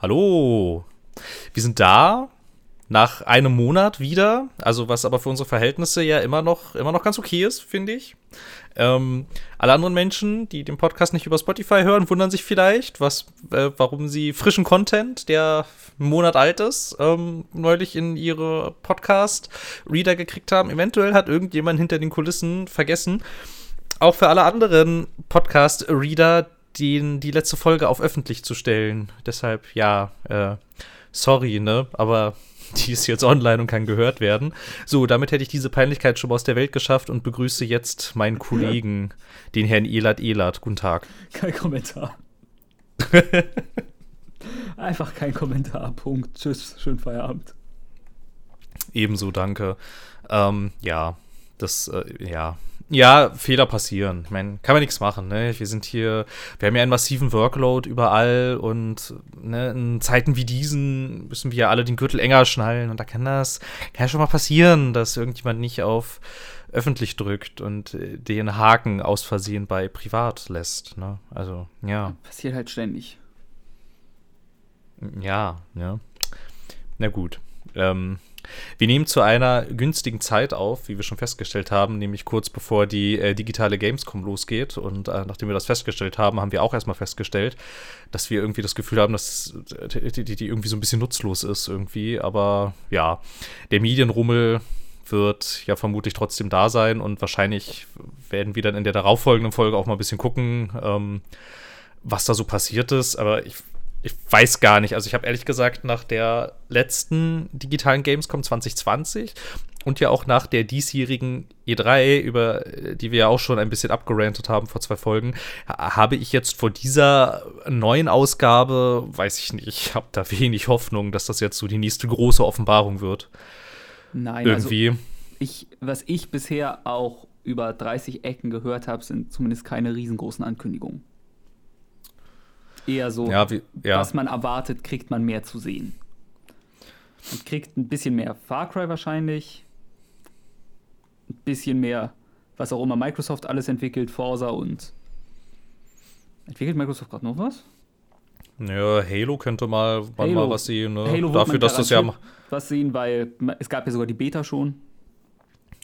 Hallo. Wir sind da nach einem Monat wieder, also was aber für unsere Verhältnisse ja immer noch, immer noch ganz okay ist, finde ich. Ähm, alle anderen Menschen, die den Podcast nicht über Spotify hören, wundern sich vielleicht, was, äh, warum sie frischen Content, der einen Monat alt ist, ähm, neulich in ihre Podcast-Reader gekriegt haben. Eventuell hat irgendjemand hinter den Kulissen vergessen, auch für alle anderen Podcast-Reader den, die letzte Folge auf öffentlich zu stellen. Deshalb, ja, äh, sorry, ne? Aber die ist jetzt online und kann gehört werden. So, damit hätte ich diese Peinlichkeit schon mal aus der Welt geschafft und begrüße jetzt meinen Kollegen, den Herrn Elat Elat. Guten Tag. Kein Kommentar. Einfach kein Kommentar. Punkt. Tschüss. Schönen Feierabend. Ebenso, danke. Ähm, ja, das, äh, ja, ja, Fehler passieren. Ich meine, kann man nichts machen. Ne? Wir sind hier, wir haben ja einen massiven Workload überall und ne, in Zeiten wie diesen müssen wir ja alle den Gürtel enger schnallen und da kann das, kann ja schon mal passieren, dass irgendjemand nicht auf öffentlich drückt und äh, den Haken aus Versehen bei privat lässt. Ne? Also, ja. Passiert halt ständig. Ja, ja. Na gut. Ähm, wir nehmen zu einer günstigen Zeit auf, wie wir schon festgestellt haben, nämlich kurz bevor die äh, digitale Gamescom losgeht. Und äh, nachdem wir das festgestellt haben, haben wir auch erstmal festgestellt, dass wir irgendwie das Gefühl haben, dass die, die, die irgendwie so ein bisschen nutzlos ist irgendwie. Aber ja, der Medienrummel wird ja vermutlich trotzdem da sein und wahrscheinlich werden wir dann in der darauffolgenden Folge auch mal ein bisschen gucken, ähm, was da so passiert ist. Aber ich ich weiß gar nicht. Also ich habe ehrlich gesagt nach der letzten digitalen Gamescom 2020 und ja auch nach der diesjährigen E3, über die wir ja auch schon ein bisschen abgerantet haben vor zwei Folgen, habe ich jetzt vor dieser neuen Ausgabe, weiß ich nicht, ich habe da wenig Hoffnung, dass das jetzt so die nächste große Offenbarung wird. Nein, also irgendwie. Also ich, was ich bisher auch über 30 Ecken gehört habe, sind zumindest keine riesengroßen Ankündigungen eher so, ja, wie, ja. was man erwartet, kriegt man mehr zu sehen. Man kriegt ein bisschen mehr Far Cry wahrscheinlich. Ein bisschen mehr, was auch immer Microsoft alles entwickelt, Forza und. Entwickelt Microsoft gerade noch was? Ja, Halo könnte mal, Halo. mal was sehen. Ne? Halo Dafür, dass das ja. Was sehen, weil es gab ja sogar die Beta schon.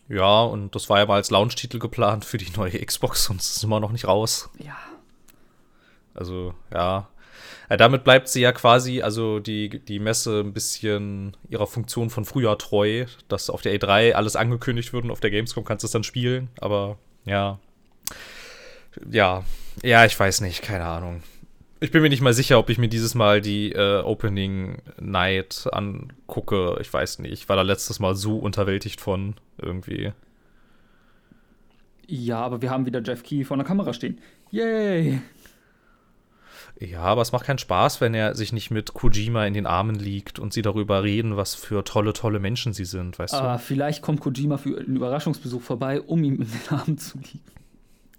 Ja, und das war ja mal als Launch-Titel geplant für die neue Xbox und es ist immer noch nicht raus. Ja, also, ja. ja damit bleibt sie ja quasi, also die, die Messe ein bisschen ihrer Funktion von früher treu, dass auf der E3 alles angekündigt wird und auf der Gamescom kannst du es dann spielen, aber ja. Ja, ja, ich weiß nicht, keine Ahnung. Ich bin mir nicht mal sicher, ob ich mir dieses Mal die äh, Opening Night angucke. Ich weiß nicht. Ich war da letztes Mal so unterwältigt von irgendwie. Ja, aber wir haben wieder Jeff Key vor der Kamera stehen. Yay! Ja, aber es macht keinen Spaß, wenn er sich nicht mit Kojima in den Armen liegt und sie darüber reden, was für tolle, tolle Menschen sie sind, weißt ah, du? Vielleicht kommt Kojima für einen Überraschungsbesuch vorbei, um ihm in den Armen zu liegen.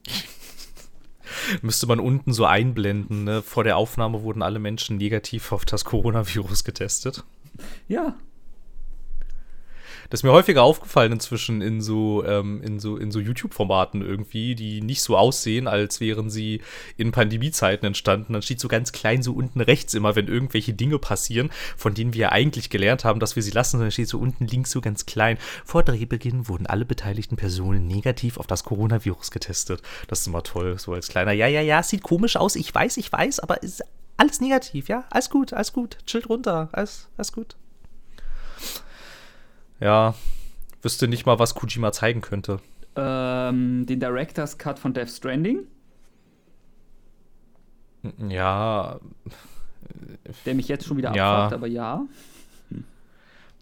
Müsste man unten so einblenden, ne? Vor der Aufnahme wurden alle Menschen negativ auf das Coronavirus getestet. Ja, das ist mir häufiger aufgefallen inzwischen in so, ähm, in so, in so YouTube-Formaten irgendwie, die nicht so aussehen, als wären sie in Pandemiezeiten entstanden. Dann steht so ganz klein so unten rechts immer, wenn irgendwelche Dinge passieren, von denen wir eigentlich gelernt haben, dass wir sie lassen, dann steht so unten links so ganz klein. Vor Drehbeginn wurden alle beteiligten Personen negativ auf das Coronavirus getestet. Das ist immer toll, so als kleiner, ja, ja, ja, sieht komisch aus, ich weiß, ich weiß, aber ist alles negativ, ja? Alles gut, alles gut, chillt runter, alles, alles gut. Ja, wüsste nicht mal, was Kojima zeigen könnte. Ähm, den Director's Cut von Death Stranding. Ja. Der mich jetzt schon wieder ja. abfragt, aber ja.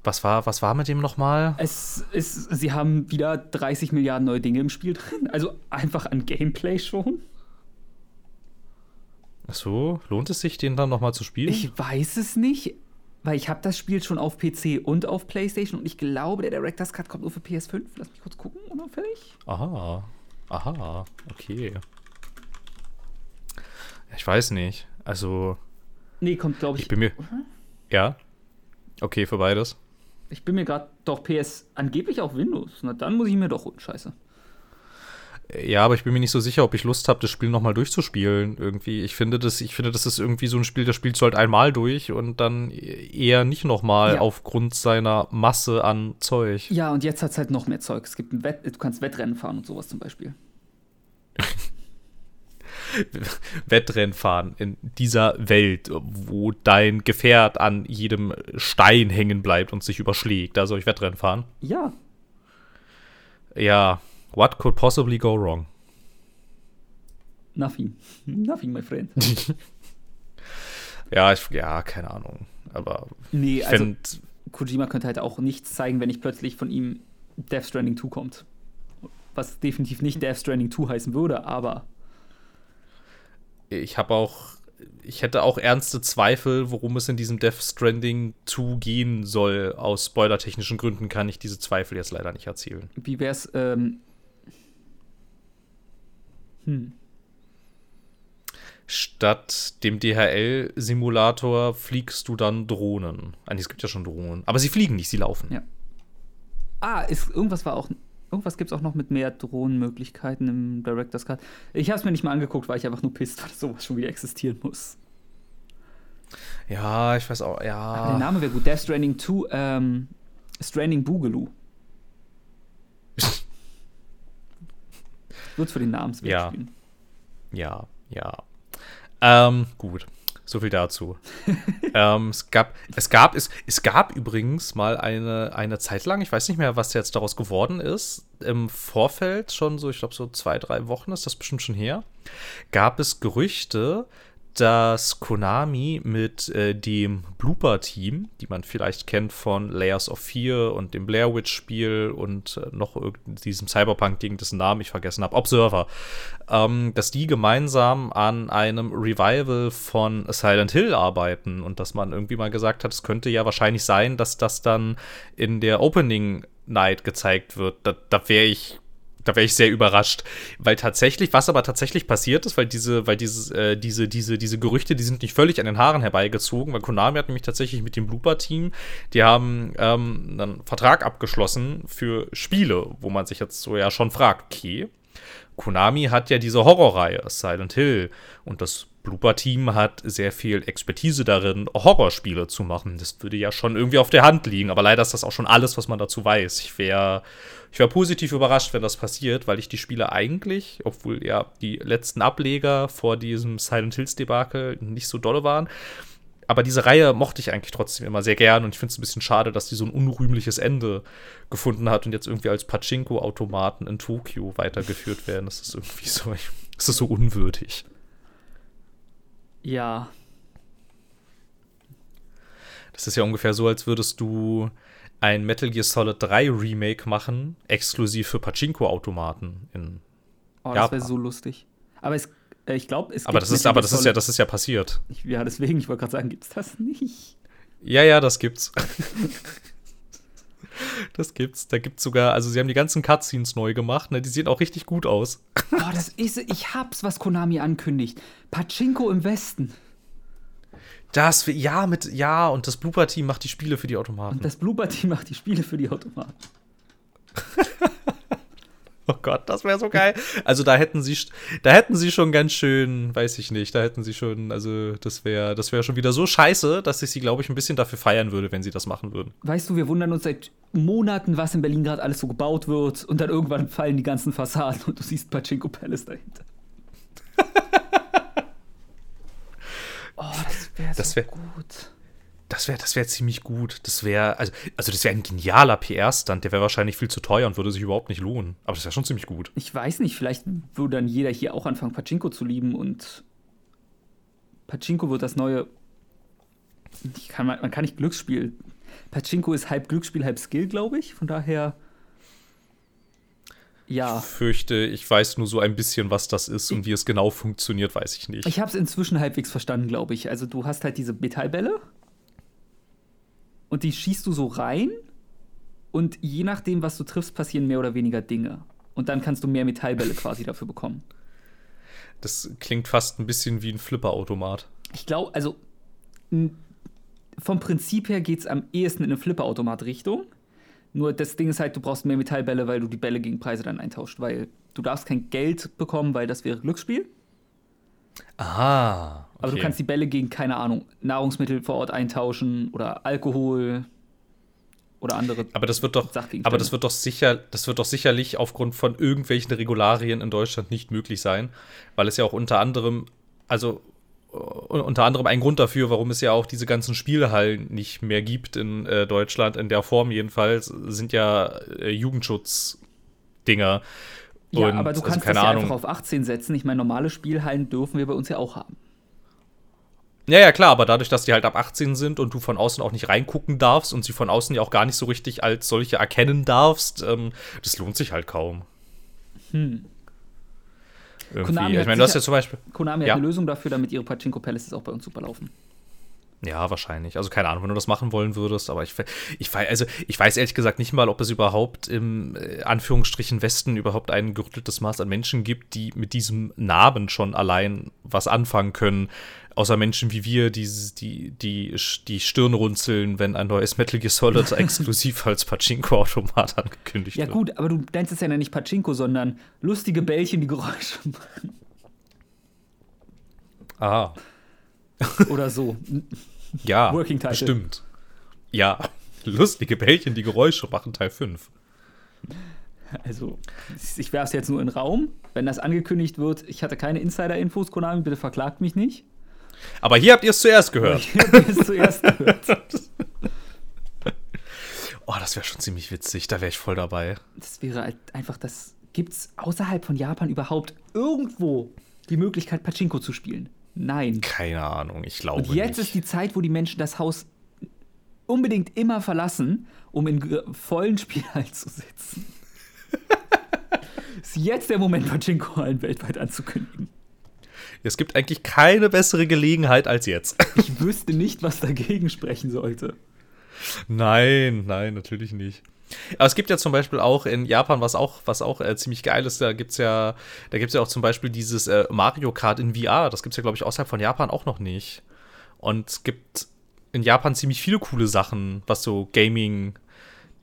Was war, was war mit dem nochmal? Es ist, sie haben wieder 30 Milliarden neue Dinge im Spiel drin. Also einfach an Gameplay schon. Ach so, lohnt es sich, den dann nochmal zu spielen? Ich weiß es nicht. Weil ich habe das Spiel schon auf PC und auf PlayStation und ich glaube, der Director's Cut kommt nur für PS5. Lass mich kurz gucken, unauffällig. Aha. Aha, okay. Ich weiß nicht. Also. Nee, kommt, glaube ich. Ich bin mir. Ja? Okay, für beides. Ich bin mir gerade. Doch, PS angeblich auch Windows. Na, dann muss ich mir doch holen. Scheiße. Ja, aber ich bin mir nicht so sicher, ob ich Lust habe, das Spiel nochmal durchzuspielen. Irgendwie. Ich finde, das, ich finde, das ist irgendwie so ein Spiel, das spielst du halt einmal durch und dann eher nicht nochmal Ja. aufgrund seiner Masse an Zeug. Ja, und jetzt hat es halt noch mehr Zeug. Es gibt ein Wett du kannst Wettrennen fahren und sowas zum Beispiel. Wettrennen fahren in dieser Welt, wo dein Gefährt an jedem Stein hängen bleibt und sich überschlägt. Da soll ich Wettrennen fahren. Ja, Ja, what could possibly go wrong? nothing. Nothing, my friend. Ja, ich, ja, keine Ahnung. Aber Nee, ich also Kojima könnte halt auch nichts zeigen, wenn nicht plötzlich von ihm Death Stranding 2 kommt. Was definitiv nicht Death Stranding 2 heißen würde, aber ich habe auch, ich hätte auch ernste Zweifel, worum es in diesem Death Stranding zugehen soll. Aus spoilertechnischen Gründen kann ich diese Zweifel jetzt leider nicht erzählen. wie wär's, ähm. Hm. Statt dem DHL-Simulator fliegst du dann Drohnen. Eigentlich, es gibt ja schon Drohnen. Aber sie fliegen nicht, sie laufen. Ja. Ah, ist, irgendwas war auch. Irgendwas gibt es auch noch mit mehr Drohnenmöglichkeiten im Director's Cut. Ich habe es mir nicht mal angeguckt, weil ich einfach nur pisst, weil sowas schon wieder existieren muss. Ja, ich weiß auch, Aber der ja. Name wäre gut. Death Stranding 2, ähm, Stranding Boogaloo. Wird's für den Namensweg Ja. spielen. Ja, ja. Ähm, gut. So viel dazu. ähm, es gab, es gab, es, es gab übrigens mal eine, eine Zeit lang, ich weiß nicht mehr, was jetzt daraus geworden ist, im Vorfeld schon so, ich glaube so zwei, drei Wochen ist das bestimmt schon her, gab es Gerüchte, dass Konami mit äh, dem Blooper-Team, die man vielleicht kennt von Layers of Fear und dem Blair Witch-Spiel und äh, noch diesem Cyberpunk-Ding, dessen Namen ich vergessen habe, Observer, ähm, dass die gemeinsam an einem Revival von Silent Hill arbeiten und dass man irgendwie mal gesagt hat, es könnte ja wahrscheinlich sein, dass das dann in der Opening Night gezeigt wird. Da, da wäre ich da wäre ich sehr überrascht, weil tatsächlich, was aber tatsächlich passiert ist, weil diese, weil dieses, äh, diese, diese, diese Gerüchte, die sind nicht völlig an den Haaren herbeigezogen, weil Konami hat nämlich tatsächlich mit dem Blooper-Team, die haben ähm, einen Vertrag abgeschlossen für Spiele, wo man sich jetzt so ja schon fragt, okay, Konami hat ja diese Horrorreihe Silent Hill und das Blooper-Team hat sehr viel Expertise darin, Horrorspiele zu machen. Das würde ja schon irgendwie auf der Hand liegen, aber leider ist das auch schon alles, was man dazu weiß. Ich wäre ich wär positiv überrascht, wenn das passiert, weil ich die Spiele eigentlich, obwohl ja die letzten Ableger vor diesem Silent Hills-Debakel nicht so dolle waren, aber diese Reihe mochte ich eigentlich trotzdem immer sehr gern und ich finde es ein bisschen schade, dass die so ein unrühmliches Ende gefunden hat und jetzt irgendwie als Pachinko-Automaten in Tokio weitergeführt werden. Das ist irgendwie so, das ist so unwürdig. Ja, Das ist ja ungefähr so, als würdest du ein Metal Gear Solid 3 Remake machen, exklusiv für Pachinko-Automaten. in- oh, das wäre so lustig. Aber es, äh, ich glaube, es Aber gibt das ist, aber das ist ja, das ist ja passiert. Ich, ja, deswegen, ich wollte gerade sagen, gibt's das nicht? Ja, ja, das gibt's. das gibt's. Da gibt's sogar, also sie haben die ganzen Cutscenes neu gemacht, ne? Die sehen auch richtig gut aus. Oh, das ist, ich hab's, was Konami ankündigt. Pachinko im Westen. Das, ja, mit, ja, und das Blooper-Team macht die Spiele für die Automaten. Und das Blooper-Team macht die Spiele für die Automaten. Oh Gott, das wäre so geil. Also da hätten sie, da hätten sie schon ganz schön, weiß ich nicht, da hätten sie schon, also das wäre, das wäre schon wieder so scheiße, dass ich sie, glaube ich, ein bisschen dafür feiern würde, wenn sie das machen würden. Weißt du, wir wundern uns seit Monaten, was in Berlin gerade alles so gebaut wird. Und dann irgendwann fallen die ganzen Fassaden und du siehst Pachinko Palace dahinter. oh, das wäre so wär- gut. Das wäre, das wäre ziemlich gut. Das wäre, also, also das wäre ein genialer PR-Stand. Der wäre wahrscheinlich viel zu teuer und würde sich überhaupt nicht lohnen. Aber das wäre schon ziemlich gut. Ich weiß nicht, vielleicht würde dann jeder hier auch anfangen, Pachinko zu lieben und Pachinko wird das neue. Kann, man kann nicht Glücksspiel. Pachinko ist halb Glücksspiel, halb Skill, glaube ich. Von daher. Ja. Ich fürchte, ich weiß nur so ein bisschen, was das ist und wie es genau funktioniert, weiß ich nicht. Ich habe es inzwischen halbwegs verstanden, glaube ich. Also du hast halt diese Metallbälle und die schießt du so rein und je nachdem, was du triffst, passieren mehr oder weniger Dinge. Und dann kannst du mehr Metallbälle quasi dafür bekommen. Das klingt fast ein bisschen wie ein Flipperautomat. Ich glaube, also vom Prinzip her geht es am ehesten in eine Flipperautomat-Richtung. Nur das Ding ist halt, du brauchst mehr Metallbälle, weil du die Bälle gegen Preise dann eintauscht, weil du darfst kein Geld bekommen, weil das wäre Glücksspiel. Ah. Okay. Aber du kannst die Bälle gegen, keine Ahnung, Nahrungsmittel vor Ort eintauschen oder Alkohol oder andere. Aber das wird doch, aber das wird doch sicher, das wird doch sicherlich aufgrund von irgendwelchen Regularien in Deutschland nicht möglich sein, weil es ja auch unter anderem, also unter anderem ein Grund dafür, warum es ja auch diese ganzen Spielhallen nicht mehr gibt in äh, Deutschland, in der Form jedenfalls, sind ja äh, Jugendschutz-Dinger. Ja, Und, aber du also kannst also, das ja Ahnung. einfach auf 18 setzen. Ich meine, normale Spielhallen dürfen wir bei uns ja auch haben. Ja, ja, klar, aber dadurch, dass die halt ab 18 sind und du von außen auch nicht reingucken darfst und sie von außen ja auch gar nicht so richtig als solche erkennen darfst, ähm, das lohnt sich halt kaum. Hm. Irgendwie. ich meine, du hast ja zum Beispiel. Konami ja? hat eine Lösung dafür, damit ihre Pachinko Palaces auch bei uns super laufen. Ja, wahrscheinlich. Also keine Ahnung, wenn du das machen wollen würdest, aber ich, ich, also, ich weiß ehrlich gesagt nicht mal, ob es überhaupt im äh, Anführungsstrichen Westen überhaupt ein gerütteltes Maß an Menschen gibt, die mit diesem Namen schon allein was anfangen können. Außer Menschen wie wir, die, die, die, die Stirn runzeln, wenn ein neues Metal Gear Solid exklusiv als Pachinko-Automat angekündigt wird. Ja, gut, aber du nennst es ja nicht Pachinko, sondern lustige Bällchen, die Geräusche machen. Ah. Oder so. Ja, Working Title. stimmt. Ja, lustige Bällchen, die Geräusche machen, Teil 5. Also, ich werfe es jetzt nur in den Raum. Wenn das angekündigt wird, ich hatte keine Insider-Infos, Konami, bitte verklagt mich nicht. Aber hier habt ihr es zuerst gehört. Hier habt ihr es zuerst gehört. oh, das wäre schon ziemlich witzig. Da wäre ich voll dabei. Das wäre halt einfach das. Gibt es außerhalb von Japan überhaupt irgendwo die Möglichkeit, Pachinko zu spielen? Nein. Keine Ahnung, ich glaube Und jetzt nicht. ist die Zeit, wo die Menschen das Haus unbedingt immer verlassen, um in vollen Spielhalt zu sitzen. ist jetzt der Moment, Pachinko-Hallen weltweit anzukündigen. Es gibt eigentlich keine bessere Gelegenheit als jetzt. ich wüsste nicht, was dagegen sprechen sollte. Nein, nein, natürlich nicht. Aber es gibt ja zum Beispiel auch in Japan, was auch, was auch äh, ziemlich geil ist, da gibt es ja, da gibt's ja auch zum Beispiel dieses äh, Mario Kart in VR. Das gibt es ja, glaube ich, außerhalb von Japan auch noch nicht. Und es gibt in Japan ziemlich viele coole Sachen, was so Gaming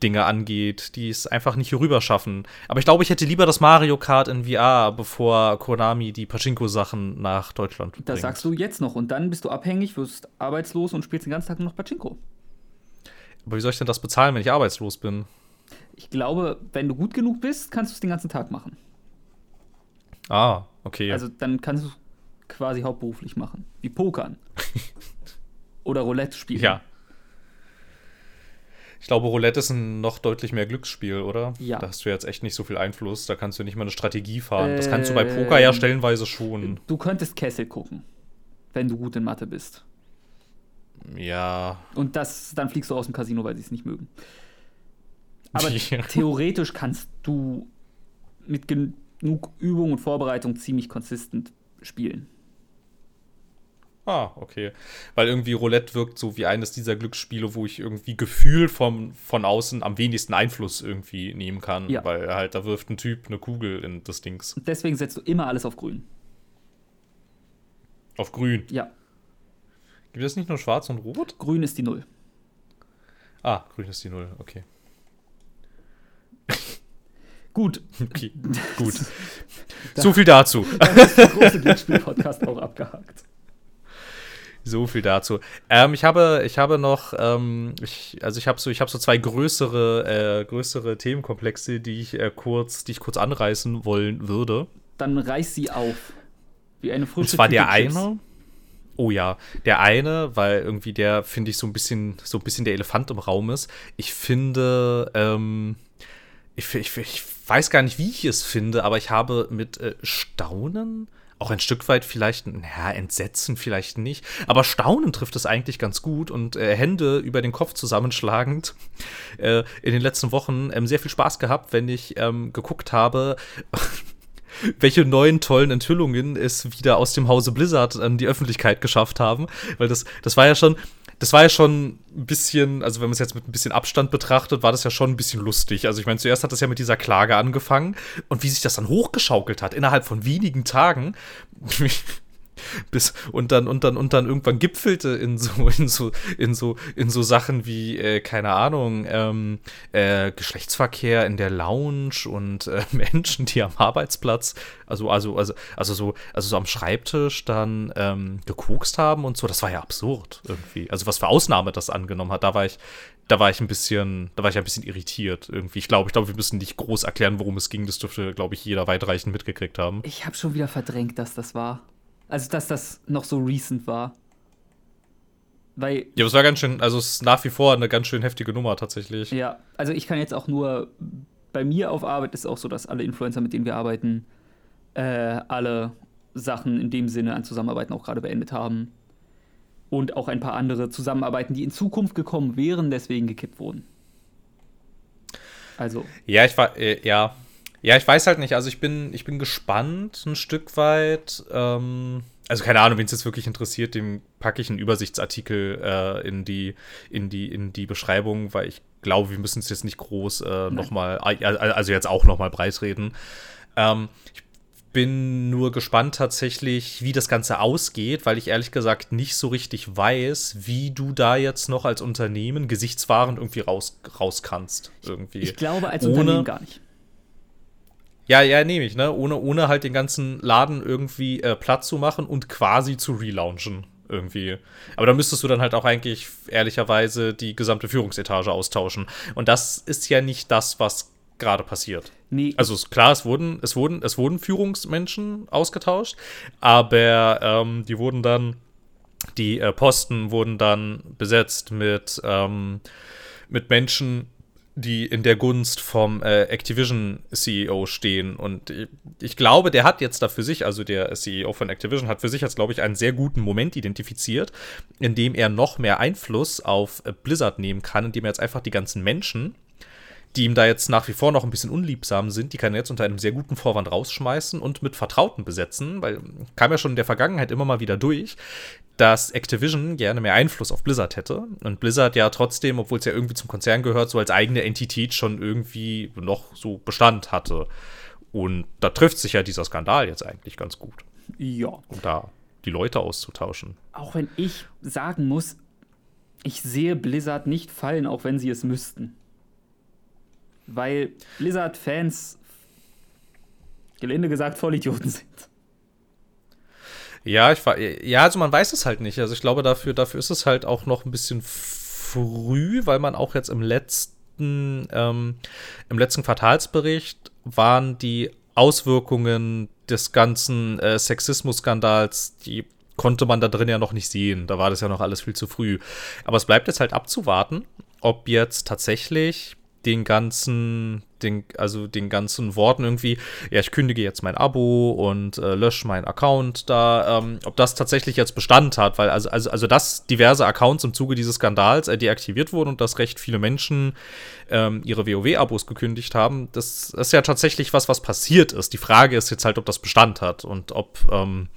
Dinge angeht, die es einfach nicht hier rüber schaffen. Aber ich glaube, ich hätte lieber das Mario Kart in VR, bevor Konami die Pachinko-Sachen nach Deutschland bringt. Das sagst du jetzt noch und dann bist du abhängig, wirst arbeitslos und spielst den ganzen Tag nur noch Pachinko. Aber wie soll ich denn das bezahlen, wenn ich arbeitslos bin? Ich glaube, wenn du gut genug bist, kannst du es den ganzen Tag machen. Ah, okay. Also dann kannst du es quasi hauptberuflich machen. Wie Pokern. Oder Roulette spielen. Ja. Ich glaube, Roulette ist ein noch deutlich mehr Glücksspiel, oder? Ja. Da hast du jetzt echt nicht so viel Einfluss. Da kannst du nicht mal eine Strategie fahren. Äh, das kannst du bei Poker ja ähm, stellenweise schon. Du könntest Kessel gucken, wenn du gut in Mathe bist. Ja. Und das, dann fliegst du aus dem Casino, weil sie es nicht mögen. Aber ja. theoretisch kannst du mit genug Übung und Vorbereitung ziemlich konsistent spielen. Ah, okay. Weil irgendwie Roulette wirkt so wie eines dieser Glücksspiele, wo ich irgendwie Gefühl vom, von außen am wenigsten Einfluss irgendwie nehmen kann. Ja. Weil halt, da wirft ein Typ eine Kugel in das Dings. Und deswegen setzt du immer alles auf grün. Auf grün? Ja. Gibt es nicht nur schwarz und rot? Grün ist die Null. Ah, grün ist die Null, okay. Gut. Okay, gut. so viel dazu. Der große Glücksspiel-Podcast auch abgehakt. So viel dazu. Ähm, ich habe, ich habe noch, ähm, ich, also ich habe so, ich habe so zwei größere, äh, größere Themenkomplexe, die ich äh, kurz, die ich kurz anreißen wollen würde. Dann reiß sie auf. Wie eine frische Und zwar der eine. Oh ja, der eine, weil irgendwie der, finde ich, so ein bisschen, so ein bisschen der Elefant im Raum ist. Ich finde, ähm, ich, ich, ich weiß gar nicht, wie ich es finde, aber ich habe mit äh, Staunen auch ein Stück weit vielleicht, naja, Entsetzen vielleicht nicht, aber Staunen trifft es eigentlich ganz gut und äh, Hände über den Kopf zusammenschlagend äh, in den letzten Wochen ähm, sehr viel Spaß gehabt, wenn ich ähm, geguckt habe, welche neuen tollen Enthüllungen es wieder aus dem Hause Blizzard an die Öffentlichkeit geschafft haben, weil das, das war ja schon, das war ja schon ein bisschen, also wenn man es jetzt mit ein bisschen Abstand betrachtet, war das ja schon ein bisschen lustig. Also ich meine, zuerst hat das ja mit dieser Klage angefangen und wie sich das dann hochgeschaukelt hat innerhalb von wenigen Tagen. bis und dann und dann und dann irgendwann gipfelte in so in so in so in so Sachen wie äh, keine Ahnung ähm, äh, Geschlechtsverkehr in der Lounge und äh, Menschen, die am Arbeitsplatz also also also also so also so am Schreibtisch dann ähm, gekokst haben und so. Das war ja absurd irgendwie. Also was für Ausnahme das angenommen hat. Da war ich da war ich ein bisschen, da war ich ein bisschen irritiert irgendwie. Ich glaube, ich glaube, wir müssen nicht groß erklären, worum es ging. Das dürfte, glaube ich, jeder weitreichend mitgekriegt haben. Ich habe schon wieder verdrängt, dass das war. Also, dass das noch so recent war. Weil. Ja, es war ganz schön, also es ist nach wie vor eine ganz schön heftige Nummer tatsächlich. Ja, also ich kann jetzt auch nur, bei mir auf Arbeit ist es auch so, dass alle Influencer, mit denen wir arbeiten, äh, alle Sachen in dem Sinne an Zusammenarbeiten auch gerade beendet haben und auch ein paar andere Zusammenarbeiten, die in Zukunft gekommen wären, deswegen gekippt wurden. Also. Ja, ich war, äh, ja. Ja, ich weiß halt nicht. Also ich bin, ich bin gespannt ein Stück weit. Ähm, also keine Ahnung, wen es jetzt wirklich interessiert, dem packe ich einen Übersichtsartikel äh, in, die, in, die, in die Beschreibung, weil ich glaube, wir müssen es jetzt nicht groß äh, nochmal, also jetzt auch nochmal breitreden. Ähm, ich bin nur gespannt tatsächlich, wie das Ganze ausgeht, weil ich ehrlich gesagt nicht so richtig weiß, wie du da jetzt noch als Unternehmen gesichtswahrend irgendwie raus, raus kannst. Irgendwie. Ich glaube als ohne, Unternehmen gar nicht. Ja, ja, nehme ich, ne? Ohne, ohne halt den ganzen Laden irgendwie äh, platt zu machen und quasi zu relaunchen. Irgendwie. Aber da müsstest du dann halt auch eigentlich ehrlicherweise die gesamte Führungsetage austauschen. Und das ist ja nicht das, was gerade passiert. Nee. Also klar, es wurden, es wurden, es wurden Führungsmenschen ausgetauscht, aber ähm, die wurden dann, die äh, Posten wurden dann besetzt mit, ähm, mit Menschen, die in der Gunst vom äh, Activision-CEO stehen. Und ich, ich, glaube, der hat jetzt da für sich, also der CEO von Activision, hat für sich jetzt, glaube ich, einen sehr guten Moment identifiziert, in dem er noch mehr Einfluss auf äh, Blizzard nehmen kann, indem er jetzt einfach die ganzen Menschen, die ihm da jetzt nach wie vor noch ein bisschen unliebsam sind, die kann er jetzt unter einem sehr guten Vorwand rausschmeißen und mit Vertrauten besetzen, weil kam ja schon in der Vergangenheit immer mal wieder durch, dass Activision gerne mehr Einfluss auf Blizzard hätte. Und Blizzard ja trotzdem, obwohl es ja irgendwie zum Konzern gehört, so als eigene Entität schon irgendwie noch so Bestand hatte. Und da trifft sich ja dieser Skandal jetzt eigentlich ganz gut. Ja. Um da die Leute auszutauschen. Auch wenn ich sagen muss, ich sehe Blizzard nicht fallen, auch wenn sie es müssten weil Blizzard-Fans, gelinde gesagt, Vollidioten sind. Ja, ich war, ja, also man weiß es halt nicht. Also ich glaube, dafür, dafür ist es halt auch noch ein bisschen früh, weil man auch jetzt im letzten, ähm, im letzten Quartalsbericht waren die Auswirkungen des ganzen äh, Sexismus-Skandals, die konnte man da drin ja noch nicht sehen. Da war das ja noch alles viel zu früh. Aber es bleibt jetzt halt abzuwarten, ob jetzt tatsächlich den ganzen, den, also den ganzen Worten irgendwie, ja, ich kündige jetzt mein Abo und äh, lösche meinen Account da, ähm, ob das tatsächlich jetzt Bestand hat, weil also, also, also dass diverse Accounts im Zuge dieses Skandals äh, deaktiviert wurden und dass recht viele Menschen ähm, ihre WoW-Abos gekündigt haben, das ist ja tatsächlich was, was passiert ist. Die Frage ist jetzt halt, ob das Bestand hat und ob ähm,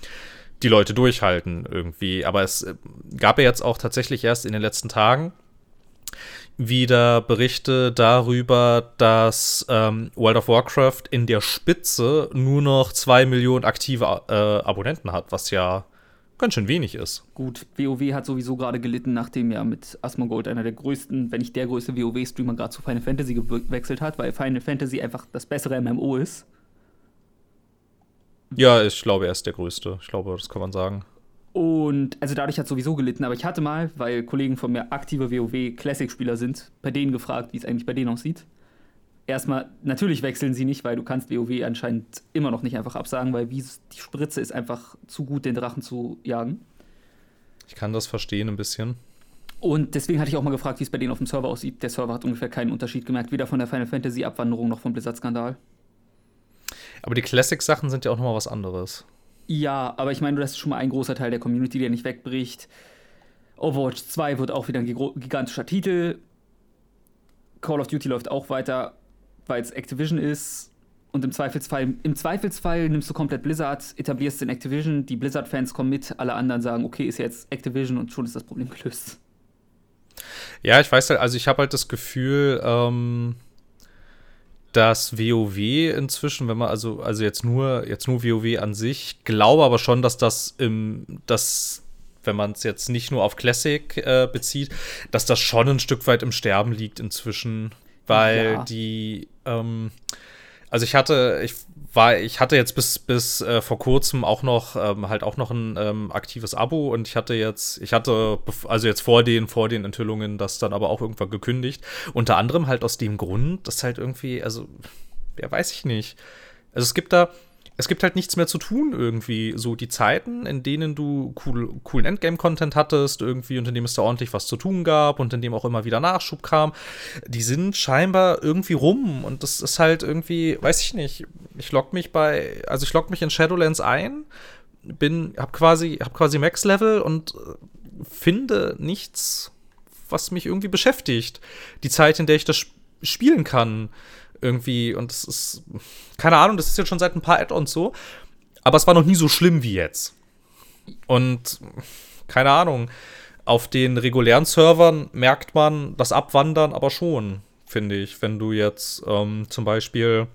die Leute durchhalten irgendwie. Aber es äh, gab ja jetzt auch tatsächlich erst in den letzten Tagen wieder Berichte darüber, dass ähm, World of Warcraft in der Spitze nur noch zwei Millionen aktive äh, Abonnenten hat, was ja ganz schön wenig ist. Gut, WoW hat sowieso gerade gelitten, nachdem ja mit Asmongold einer der größten, wenn nicht der größte WoW-Streamer gerade zu Final Fantasy gewechselt hat, weil Final Fantasy einfach das bessere MMO ist. Ja, ich glaube, er ist der größte. Ich glaube, das kann man sagen. Und also dadurch hat sowieso gelitten, aber ich hatte mal, weil Kollegen von mir aktive WoW Classic-Spieler sind, bei denen gefragt, wie es eigentlich bei denen aussieht. Erstmal, natürlich wechseln sie nicht, weil du kannst WoW anscheinend immer noch nicht einfach absagen, weil die Spritze ist einfach zu gut, den Drachen zu jagen. Ich kann das verstehen ein bisschen. Und deswegen hatte ich auch mal gefragt, wie es bei denen auf dem Server aussieht. Der Server hat ungefähr keinen Unterschied gemerkt, weder von der Final Fantasy Abwanderung noch vom Blizzard-Skandal. Aber die Classic-Sachen sind ja auch nochmal was anderes. Ja, aber ich meine, das ist schon mal ein großer Teil der Community, der nicht wegbricht. Overwatch 2 wird auch wieder ein gigantischer Titel. Call of Duty läuft auch weiter, weil es Activision ist. Und im Zweifelsfall, im Zweifelsfall nimmst du komplett Blizzard, etablierst den Activision, die Blizzard-Fans kommen mit, alle anderen sagen, okay, ist jetzt Activision und schon ist das Problem gelöst. Ja, ich weiß halt, also ich habe halt das Gefühl, ähm, dass WoW inzwischen, wenn man also, also jetzt nur, jetzt nur WoW an sich, glaube aber schon, dass das im, das, wenn man es jetzt nicht nur auf Classic äh, bezieht, dass das schon ein Stück weit im Sterben liegt inzwischen. Weil Ja. die, ähm, also ich hatte, ich war, ich hatte jetzt bis, bis äh, vor kurzem auch noch, ähm, halt auch noch ein ähm, aktives Abo und ich hatte jetzt, ich hatte, also jetzt vor den, vor den Enthüllungen, das dann aber auch irgendwann gekündigt. Unter anderem halt aus dem Grund, dass halt irgendwie, also, ja, weiß ich nicht. Also es gibt da, es gibt halt nichts mehr zu tun irgendwie. So die Zeiten, in denen du cool, coolen Endgame-Content hattest, irgendwie, und in dem es da ordentlich was zu tun gab und in dem auch immer wieder Nachschub kam, die sind scheinbar irgendwie rum. Und das ist halt irgendwie, weiß ich nicht. Ich log mich bei, also ich log mich in Shadowlands ein, bin, hab quasi, hab quasi Max-Level und äh, finde nichts, was mich irgendwie beschäftigt. Die Zeit, in der ich das sp- spielen kann, irgendwie. Und das ist, keine Ahnung, das ist jetzt schon seit ein paar Add-ons so. Aber es war noch nie so schlimm wie jetzt. Und keine Ahnung, auf den regulären Servern merkt man das Abwandern aber schon, finde ich. Wenn du jetzt ähm, zum Beispiel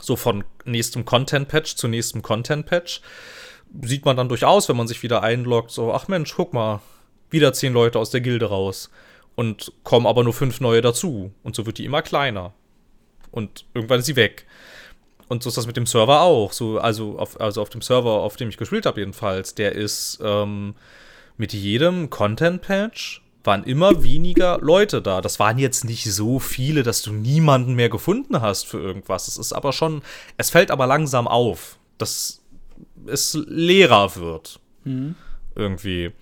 so von nächstem Content-Patch zu nächstem Content-Patch sieht man dann durchaus, wenn man sich wieder einloggt, so, ach Mensch, guck mal, wieder zehn Leute aus der Gilde raus. Und kommen aber nur fünf neue dazu. Und so wird die immer kleiner. Und irgendwann ist sie weg. Und so ist das mit dem Server auch. So, also, auf, also auf dem Server, auf dem ich gespielt habe, jedenfalls, der ist ähm, mit jedem Content-Patch waren immer weniger Leute da. Das waren jetzt nicht so viele, dass du niemanden mehr gefunden hast für irgendwas. Es ist aber schon, es fällt aber langsam auf, dass es leerer wird. Irgendwie.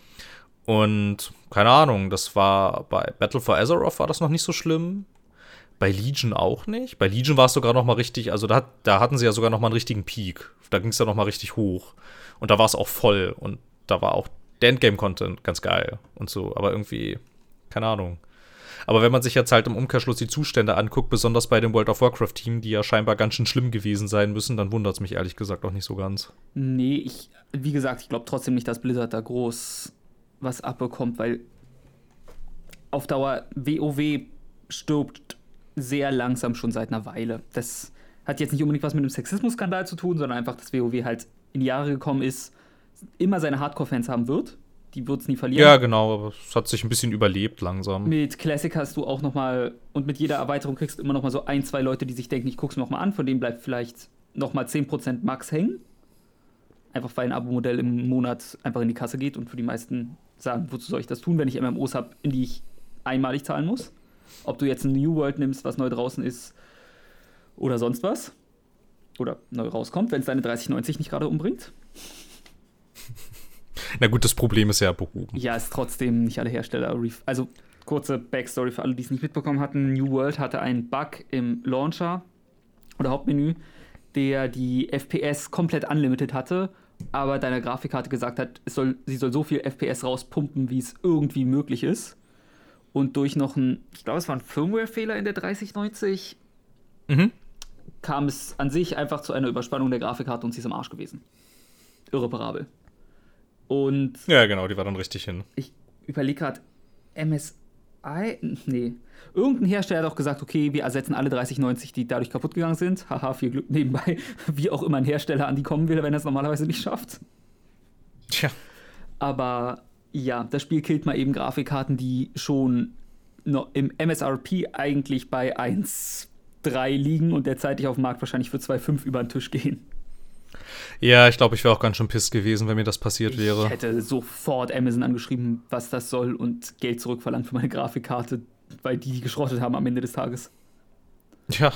Und keine Ahnung, das war bei Battle for Azeroth war das noch nicht so schlimm. Bei Legion auch nicht. Bei Legion war es sogar noch mal richtig, also da, da hatten sie ja sogar noch mal einen richtigen Peak. Da ging es ja noch mal richtig hoch. Und da war es auch voll. Und da war auch der Endgame-Content ganz geil und so. Aber irgendwie, keine Ahnung. Aber wenn man sich jetzt halt im Umkehrschluss die Zustände anguckt, besonders bei dem World of Warcraft-Team, die ja scheinbar ganz schön schlimm gewesen sein müssen, dann wundert es mich ehrlich gesagt auch nicht so ganz. Nee, ich, wie gesagt, ich glaube trotzdem nicht, dass Blizzard da groß was abbekommt, weil auf Dauer WoW stirbt sehr langsam schon seit einer Weile. Das hat jetzt nicht unbedingt was mit einem Sexismus-Skandal zu tun, sondern einfach, dass WoW halt in die Jahre gekommen ist, immer seine Hardcore-Fans haben wird. Die wird es nie verlieren. Ja, genau, aber es hat sich ein bisschen überlebt langsam. Mit Classic hast du auch noch mal und mit jeder Erweiterung kriegst du immer noch mal so ein, zwei Leute, die sich denken, ich guck's mir noch mal an, von denen bleibt vielleicht noch mal 10% Max hängen. Einfach weil ein Abo-Modell im Monat einfach in die Kasse geht und für die meisten sagen, wozu soll ich das tun, wenn ich MMOs habe, in die ich einmalig zahlen muss. Ob du jetzt ein New World nimmst, was neu draußen ist oder sonst was. Oder neu rauskommt, wenn es deine 3090 nicht gerade umbringt. Na gut, das Problem ist ja behoben. Ja, ist trotzdem nicht alle Hersteller. Also kurze Backstory für alle, die es nicht mitbekommen hatten. New World hatte einen Bug im Launcher oder Hauptmenü, der die FPS komplett unlimited hatte, aber deiner Grafikkarte gesagt hat, es soll, sie soll so viel FPS rauspumpen, wie es irgendwie möglich ist. Und durch noch ein, ich glaube, es war ein Firmware-Fehler in der 3090, Mhm. kam es an sich einfach zu einer Überspannung der Grafikkarte und sie ist im Arsch gewesen. Irreparabel. Und Ja, genau, die war dann richtig hin. ich überlege gerade, MSI? Nee. Irgendein Hersteller hat auch gesagt, okay, wir ersetzen alle 3090, die dadurch kaputt gegangen sind. Haha, viel Glück nebenbei. Wie auch immer ein Hersteller an die kommen will, wenn er es normalerweise nicht schafft. Tja. Aber ja, das Spiel killt mal eben Grafikkarten, die schon noch im MSRP eigentlich bei 1,3 liegen und derzeitig auf dem Markt wahrscheinlich für 2,5 über den Tisch gehen. Ja, ich glaube, ich wäre auch ganz schön piss gewesen, wenn mir das passiert Ich wäre. hätte sofort Amazon angeschrieben, was das soll und Geld zurückverlangt für meine Grafikkarte, weil die die geschrottet haben am Ende des Tages. Ja.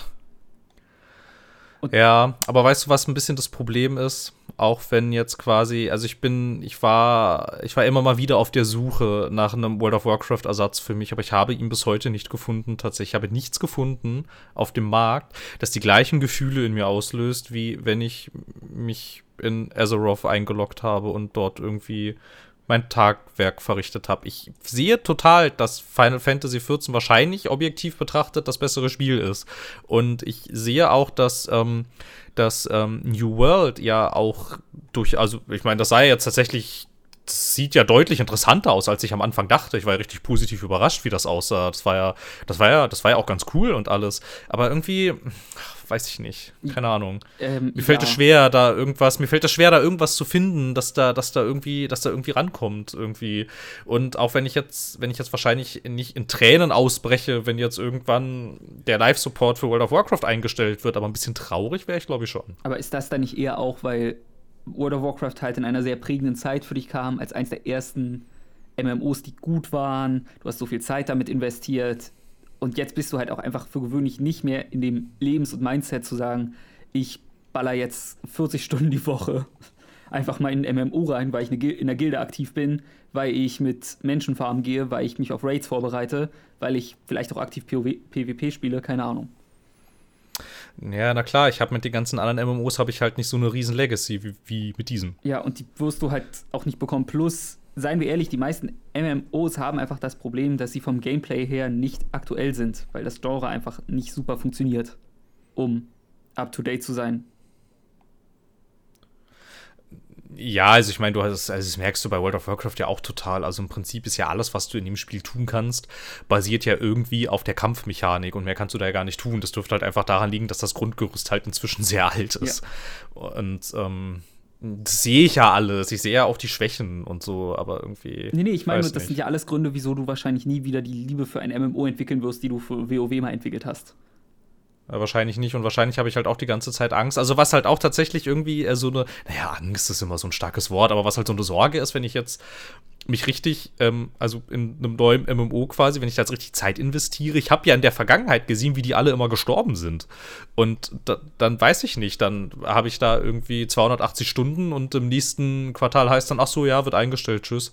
Und- ja, aber weißt du, was ein bisschen das Problem ist? Auch wenn jetzt quasi, also ich bin, ich war, ich war immer mal wieder auf der Suche nach einem World of Warcraft-Ersatz für mich, aber ich habe ihn bis heute nicht gefunden. Tatsächlich, ich habe nichts gefunden auf dem Markt, das die gleichen Gefühle in mir auslöst, wie wenn ich mich in Azeroth eingeloggt habe und dort irgendwie mein Tagwerk verrichtet habe. Ich sehe total, dass Final Fantasy XIV wahrscheinlich objektiv betrachtet das bessere Spiel ist. Und ich sehe auch, dass, ähm, dass ähm, New World ja auch durch, also ich meine, das sei jetzt tatsächlich sieht ja deutlich interessanter aus, als ich am Anfang dachte. Ich war ja richtig positiv überrascht, wie das aussah. Das war ja, das war ja, das war ja auch ganz cool und alles. Aber irgendwie, weiß ich nicht. Keine Ahnung. Ähm, mir fällt ja. es schwer, da irgendwas, mir fällt es schwer, da irgendwas zu finden, dass da, dass da irgendwie, dass da irgendwie rankommt, irgendwie. Und auch wenn ich jetzt, wenn ich jetzt wahrscheinlich nicht in Tränen ausbreche, wenn jetzt irgendwann der Live-Support für World of Warcraft eingestellt wird, aber ein bisschen traurig wäre ich, glaube ich, schon. Aber ist das dann nicht eher auch, weil World of Warcraft halt in einer sehr prägenden Zeit für dich kam, als eines der ersten MMOs, die gut waren. Du hast so viel Zeit damit investiert. Und jetzt bist du halt auch einfach für gewöhnlich nicht mehr in dem Lebens- und Mindset zu sagen, ich baller jetzt 40 Stunden die Woche einfach mal in ein MMO rein, weil ich in der Gilde aktiv bin, weil ich mit Menschen farmen gehe, weil ich mich auf Raids vorbereite, weil ich vielleicht auch aktiv PvP spiele, keine Ahnung. Ja, na klar, ich habe mit den ganzen anderen MMOs habe ich halt nicht so eine riesen Legacy wie, wie mit diesem. Ja, und die wirst du halt auch nicht bekommen. Plus, seien wir ehrlich, die meisten MMOs haben einfach das Problem, dass sie vom Gameplay her nicht aktuell sind, weil das Genre einfach nicht super funktioniert, um up to date zu sein. Ja, also ich meine, du hast, also das merkst du bei World of Warcraft ja auch total. Also im Prinzip ist ja alles, was du in dem Spiel tun kannst, basiert ja irgendwie auf der Kampfmechanik und mehr kannst du da ja gar nicht tun. Das dürfte halt einfach daran liegen, dass das Grundgerüst halt inzwischen sehr alt ist. Ja. Und ähm, das sehe ich ja alles. Ich sehe ja auch die Schwächen und so, aber irgendwie. Nee, nee, ich meine, das nicht. sind ja alles Gründe, wieso du wahrscheinlich nie wieder die Liebe für ein MMO entwickeln wirst, die du für WoW mal entwickelt hast. Äh, wahrscheinlich nicht und wahrscheinlich habe ich halt auch die ganze Zeit Angst. Also was halt auch tatsächlich irgendwie äh, so eine, naja, Angst ist immer so ein starkes Wort, aber was halt so eine Sorge ist, wenn ich jetzt mich richtig, ähm, also in einem neuen MMO quasi, wenn ich da jetzt richtig Zeit investiere, ich habe ja in der Vergangenheit gesehen, wie die alle immer gestorben sind. Und da, dann weiß ich nicht, dann habe ich da irgendwie 280 Stunden und im nächsten Quartal heißt dann, ach so, ja, wird eingestellt, tschüss.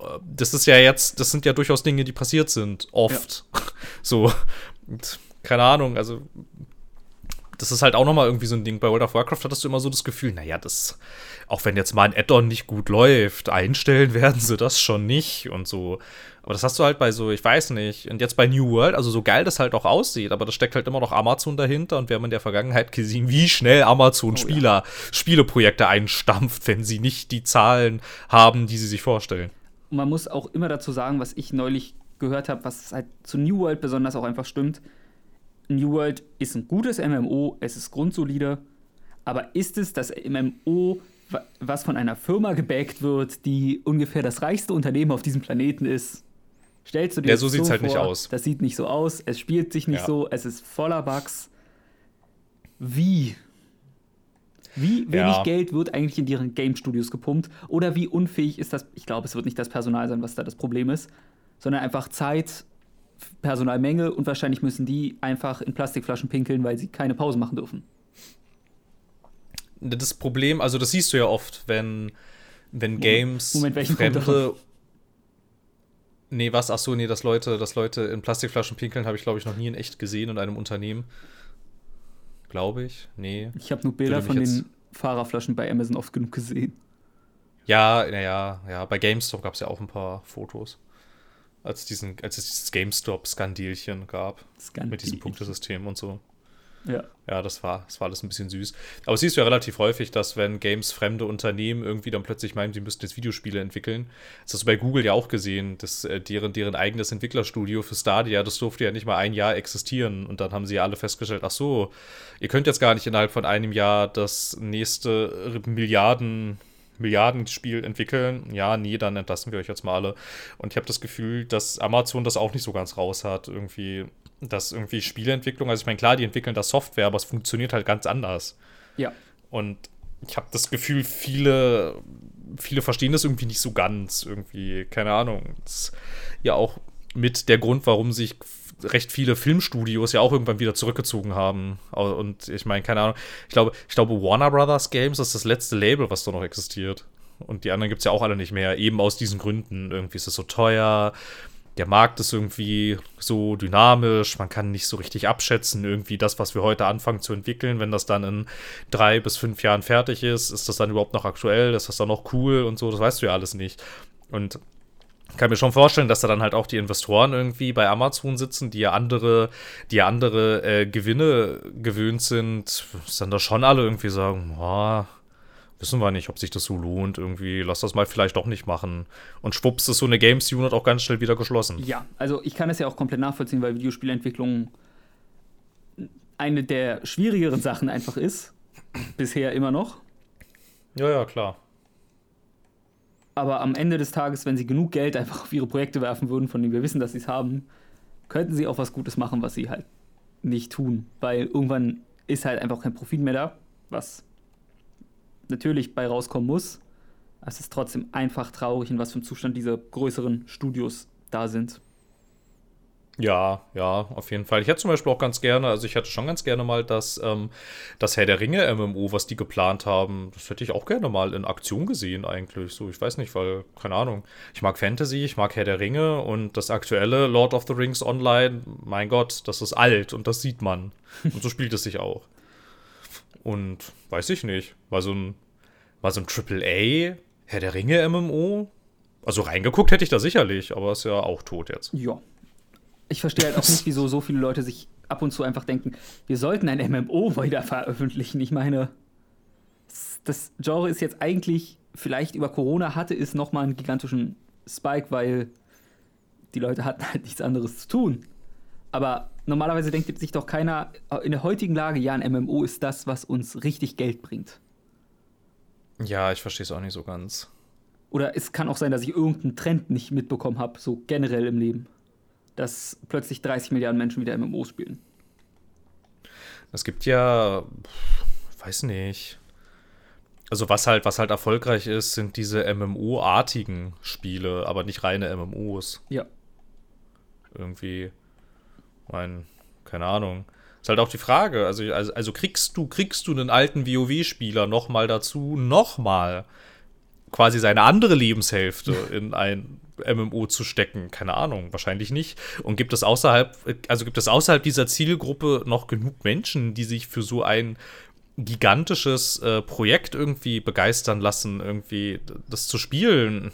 Äh, das ist ja jetzt, das sind ja durchaus Dinge, die passiert sind, oft. Ja. So. Keine Ahnung, also das ist halt auch nochmal irgendwie so ein Ding. Bei World of Warcraft hattest du immer so das Gefühl, naja, das, auch wenn jetzt mal ein Add-on nicht gut läuft, einstellen werden sie das schon nicht und so. Aber das hast du halt bei so, ich weiß nicht. Und jetzt bei New World, also so geil das halt auch aussieht, aber da steckt halt immer noch Amazon dahinter und wir haben in der Vergangenheit gesehen, wie schnell Amazon Spieler, oh, ja. Spieleprojekte einstampft, wenn sie nicht die Zahlen haben, die sie sich vorstellen. Und man muss auch immer dazu sagen, was ich neulich gehört habe, was halt zu New World besonders auch einfach stimmt New World ist ein gutes MMO, es ist grundsolide, aber ist es das MMO, was von einer Firma gebackt wird, die ungefähr das reichste Unternehmen auf diesem Planeten ist? Stellst du dir ja, so sieht es so halt vor, nicht aus. Das sieht nicht so aus, es spielt sich nicht ja. so, es ist voller Bugs. Wie? Wie wenig ja. Geld wird eigentlich in deren Game Studios gepumpt? Oder wie unfähig ist das? Ich glaube, es wird nicht das Personal sein, was da das Problem ist, sondern einfach Zeit Personalmenge und wahrscheinlich müssen die einfach in Plastikflaschen pinkeln, weil sie keine Pause machen dürfen. Das Problem, also das siehst du ja oft, wenn, wenn Games Moment, welchen fremde. Nee, was? Ach so, nee, dass Leute, dass Leute in Plastikflaschen pinkeln, habe ich, glaube ich, noch nie in echt gesehen in einem Unternehmen. Glaube ich. Nee. Ich habe nur Bilder von den Fahrerflaschen bei Amazon oft genug gesehen. Ja, naja, ja. Bei GameStop gab es ja auch ein paar Fotos als, diesen, als es dieses GameStop-Skandilchen gab. Skandilchen. Mit diesem Punktesystem und so. Ja. Ja, das war, das war alles ein bisschen süß. Aber siehst du ja relativ häufig, dass wenn Games fremde Unternehmen irgendwie dann plötzlich meinen, sie müssten jetzt Videospiele entwickeln. Das hast du bei Google ja auch gesehen, dass äh, deren, deren eigenes Entwicklerstudio für Stadia, das durfte ja nicht mal ein Jahr existieren. Und dann haben sie ja alle festgestellt, ach so, ihr könnt jetzt gar nicht innerhalb von einem Jahr das nächste Milliarden Milliardenspiel entwickeln. Ja, nee, dann entlassen wir euch jetzt mal alle. Und ich habe das Gefühl, dass Amazon das auch nicht so ganz raus hat. Irgendwie, dass irgendwie Spieleentwicklung, also ich meine, klar, die entwickeln da Software, aber es funktioniert halt ganz anders. Ja. Und ich habe das Gefühl, viele, viele verstehen das irgendwie nicht so ganz. Irgendwie, keine Ahnung. Das ist ja auch mit der Grund, warum sich recht viele Filmstudios ja auch irgendwann wieder zurückgezogen haben. Und ich meine, keine Ahnung, ich glaube, ich glaube, Warner Brothers Games ist das letzte Label, was da noch existiert. Und die anderen gibt es ja auch alle nicht mehr, eben aus diesen Gründen. Irgendwie ist es so teuer, der Markt ist irgendwie so dynamisch, man kann nicht so richtig abschätzen, irgendwie das, was wir heute anfangen zu entwickeln, wenn das dann in drei bis fünf Jahren fertig ist, ist das dann überhaupt noch aktuell, ist das dann noch cool und so, das weißt du ja alles nicht. Und kann mir schon vorstellen, dass da dann halt auch die Investoren irgendwie bei Amazon sitzen, die ja andere, die ja andere äh, Gewinne gewöhnt sind, dass dann da schon alle irgendwie sagen, boah, wissen wir nicht, ob sich das so lohnt. Irgendwie, lass das mal vielleicht doch nicht machen. Und schwupps ist so eine Games-Unit auch ganz schnell wieder geschlossen. Ja, also ich kann es ja auch komplett nachvollziehen, weil Videospielentwicklung eine der schwierigeren Sachen einfach ist. Bisher immer noch. Ja, ja, klar. Aber am Ende des Tages, wenn sie genug Geld einfach auf ihre Projekte werfen würden, von denen wir wissen, dass sie es haben, könnten sie auch was Gutes machen, was sie halt nicht tun. Weil irgendwann ist halt einfach kein Profit mehr da, was natürlich bei rauskommen muss. Es ist trotzdem einfach traurig, in was für einem Zustand diese größeren Studios da sind. Ja, ja, auf jeden Fall. Ich hätte zum Beispiel auch ganz gerne, also ich hätte schon ganz gerne mal das, ähm, das Herr der Ringe MMO, was die geplant haben. Das hätte ich auch gerne mal in Aktion gesehen, eigentlich. So, ich weiß nicht, weil, keine Ahnung. Ich mag Fantasy, ich mag Herr der Ringe und das aktuelle Lord of the Rings Online, mein Gott, das ist alt und das sieht man. Und so spielt es sich auch. Und weiß ich nicht, mal so ein, mal so ein AAA Herr der Ringe MMO. Also reingeguckt hätte ich da sicherlich, aber ist ja auch tot jetzt. Ja, ich verstehe halt auch nicht, wieso so viele Leute sich ab und zu einfach denken, wir sollten ein MMO weiter veröffentlichen. Ich meine, das Genre ist jetzt eigentlich, vielleicht über Corona hatte es nochmal einen gigantischen Spike, weil die Leute hatten halt nichts anderes zu tun. Aber normalerweise denkt sich doch keiner in der heutigen Lage, ja, ein MMO ist das, was uns richtig Geld bringt. Ja, ich verstehe es auch nicht so ganz. Oder es kann auch sein, dass ich irgendeinen Trend nicht mitbekommen habe, so generell im Leben dass plötzlich 30 Milliarden Menschen wieder MMOs spielen. Es gibt ja, weiß nicht. Also was halt, was halt erfolgreich ist, sind diese MMO-artigen Spiele, aber nicht reine MMOs. Ja. Irgendwie, mein, keine Ahnung. Ist halt auch die Frage, also, also, also kriegst du, kriegst du einen alten WoW-Spieler nochmal dazu, nochmal quasi seine andere Lebenshälfte in ein MMO zu stecken? Keine Ahnung, wahrscheinlich nicht. Und gibt es außerhalb, also gibt es außerhalb dieser Zielgruppe noch genug Menschen, die sich für so ein gigantisches äh, Projekt irgendwie begeistern lassen, irgendwie das zu spielen?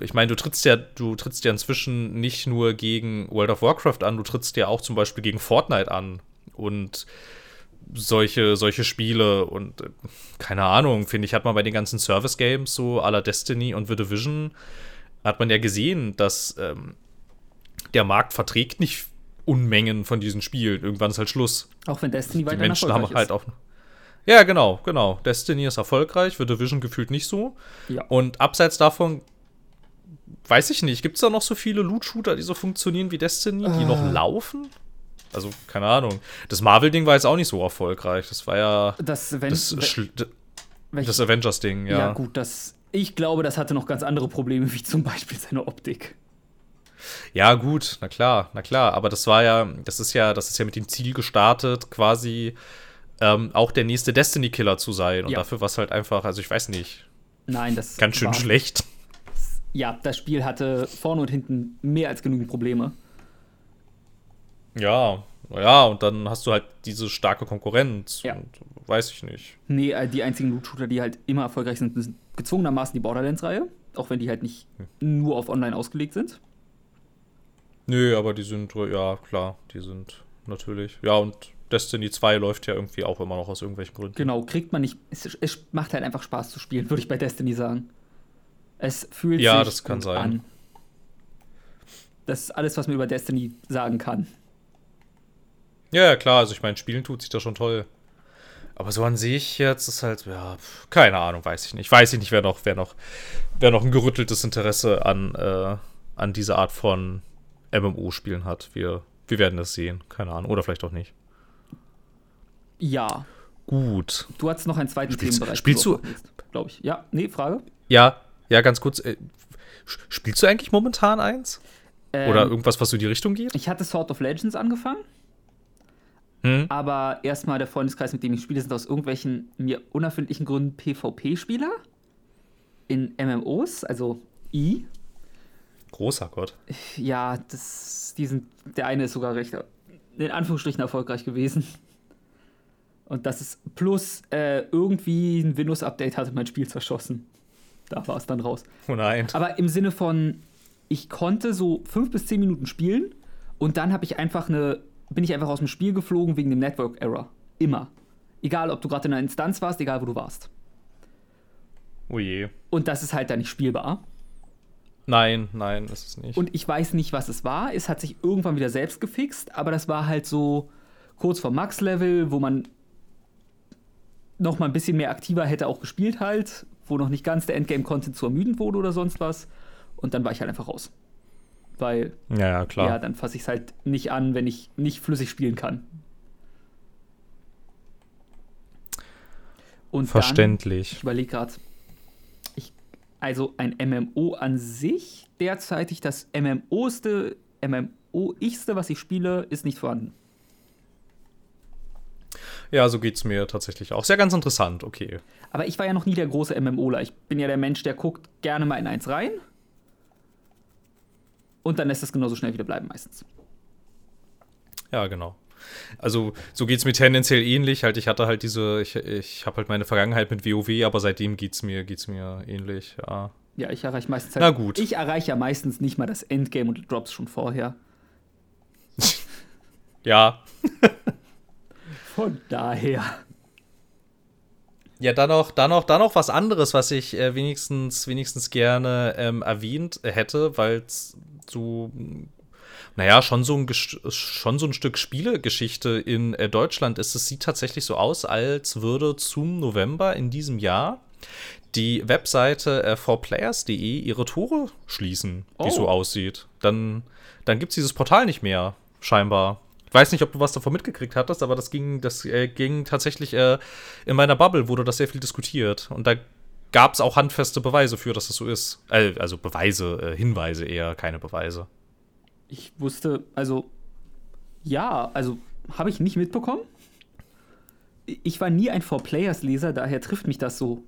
ich meine, du trittst ja, du trittst ja inzwischen nicht nur gegen World of Warcraft an, du trittst ja auch zum Beispiel gegen Fortnite an. Und solche, solche Spiele und äh, keine Ahnung, finde ich, hat man bei den ganzen Service-Games, so la Destiny und The Division, hat man ja gesehen, dass ähm, der Markt verträgt nicht Unmengen von diesen Spielen. Irgendwann ist halt Schluss. Auch wenn Destiny weiter Die Menschen haben halt auch. Ja, genau, genau. Destiny ist erfolgreich, The Division gefühlt nicht so. Ja. Und abseits davon weiß ich nicht, gibt es da noch so viele Loot-Shooter, die so funktionieren wie Destiny, die äh. noch laufen? Also, keine Ahnung. Das Marvel-Ding war jetzt auch nicht so erfolgreich. Das war ja das, wenn, das, das Avengers-Ding, ja. Ja, gut, das, ich glaube, das hatte noch ganz andere Probleme, wie zum Beispiel seine Optik. Ja, gut, na klar, na klar. Aber das war ja, das ist ja, das ist ja mit dem Ziel gestartet, quasi ähm, auch der nächste Destiny-Killer zu sein. Und ja. dafür war es halt einfach, also ich weiß nicht. Nein, das ganz schön schlecht. Ja, das Spiel hatte vorne und hinten mehr als genügend Probleme. Ja, ja, und dann hast du halt diese starke Konkurrenz. Ja. Und weiß ich nicht. Nee, äh, die einzigen Loot-Shooter, die halt immer erfolgreich sind, sind gezwungenermaßen die Borderlands-Reihe. Auch wenn die halt nicht hm. nur auf online ausgelegt sind. Nö, aber die sind, ja, klar, die sind natürlich. Ja, und Destiny 2 läuft ja irgendwie auch immer noch aus irgendwelchen Gründen. Genau, kriegt man nicht. Es, es macht halt einfach Spaß zu spielen, würde ich bei Destiny sagen. Es fühlt ja, sich das kann sein. an. Das ist alles, was man über Destiny sagen kann. Ja, ja, klar, also ich meine, Spielen tut sich da schon toll. Aber so an sich jetzt ist halt, ja, keine Ahnung, weiß ich nicht. Weiß ich nicht, wer noch, wer noch, wer noch ein gerütteltes Interesse an, äh, an dieser Art von MMO-Spielen hat. Wir, wir werden das sehen. Keine Ahnung. Oder vielleicht auch nicht. Ja. Gut. Du hast noch einen zweiten spielst, Themenbereich. Spielst du? Glaube ich. Ja, nee, Frage? Ja, ja, ganz kurz. Äh, spielst du eigentlich momentan eins? Ähm, Oder irgendwas, was so in die Richtung geht? Ich hatte Sword of Legends angefangen. Hm? Aber erstmal der Freundeskreis, mit dem ich spiele, sind aus irgendwelchen mir unerfindlichen Gründen PvP-Spieler in MMOs, also I. Großer Gott. Ja, das, die sind, der eine ist sogar recht, in Anführungsstrichen erfolgreich gewesen. Und das ist plus äh, irgendwie ein Windows-Update hatte mein Spiel zerschossen. Da war es dann raus. Oh nein. Aber im Sinne von, ich konnte so fünf bis zehn Minuten spielen und dann habe ich einfach eine bin ich einfach aus dem Spiel geflogen wegen dem Network Error. Immer. Egal, ob du gerade in einer Instanz warst, egal wo du warst. Oh je. Und das ist halt dann nicht spielbar. Nein, nein, ist es nicht. Und ich weiß nicht, was es war. Es hat sich irgendwann wieder selbst gefixt, aber das war halt so kurz vor Max-Level, wo man noch mal ein bisschen mehr aktiver hätte auch gespielt halt, wo noch nicht ganz der Endgame-Content zu ermüdend wurde oder sonst was. Und dann war ich halt einfach raus. Weil, ja, ja klar. Ja, dann fasse ich es halt nicht an, wenn ich nicht flüssig spielen kann. Und Verständlich. Dann, ich überlege gerade, also ein MMO an sich, derzeitig das MMO-ste, MMO-ichste, was ich spiele, ist nicht vorhanden. Ja, so geht es mir tatsächlich auch. Sehr ganz interessant, okay. Aber ich war ja noch nie der große MMOler. Ich bin ja der Mensch, der guckt gerne mal in eins rein. Und dann lässt es genauso schnell wieder bleiben, meistens. Ja, genau. Also so geht es mir tendenziell ähnlich. Halt, ich hatte halt diese, ich, ich habe halt meine Vergangenheit mit WoW, aber seitdem geht es mir, geht's mir ähnlich, ja. Ja, ich erreiche meistens halt, Na gut. Ich erreiche ja meistens nicht mal das Endgame und Drops schon vorher. ja. Von daher. Ja, dann noch, dann noch, dann noch was anderes, was ich äh, wenigstens, wenigstens gerne ähm, erwähnt hätte, weil es so naja, schon so ein, schon so ein Stück Spielegeschichte in äh, Deutschland ist. Es sieht tatsächlich so aus, als würde zum November in diesem Jahr die Webseite äh, forplayers.de ihre Tore schließen, oh. wie es so aussieht. Dann, dann gibt es dieses Portal nicht mehr, scheinbar. Ich weiß nicht, ob du was davon mitgekriegt hattest, aber das ging, das äh, ging tatsächlich äh, in meiner Bubble, wurde das sehr viel diskutiert. Und da gab es auch handfeste Beweise für, dass das so ist. Äh, also Beweise, äh, Hinweise eher, keine Beweise ich wusste, also ja, also habe ich nicht mitbekommen. Ich war nie ein Four-Players-Leser, daher trifft mich das so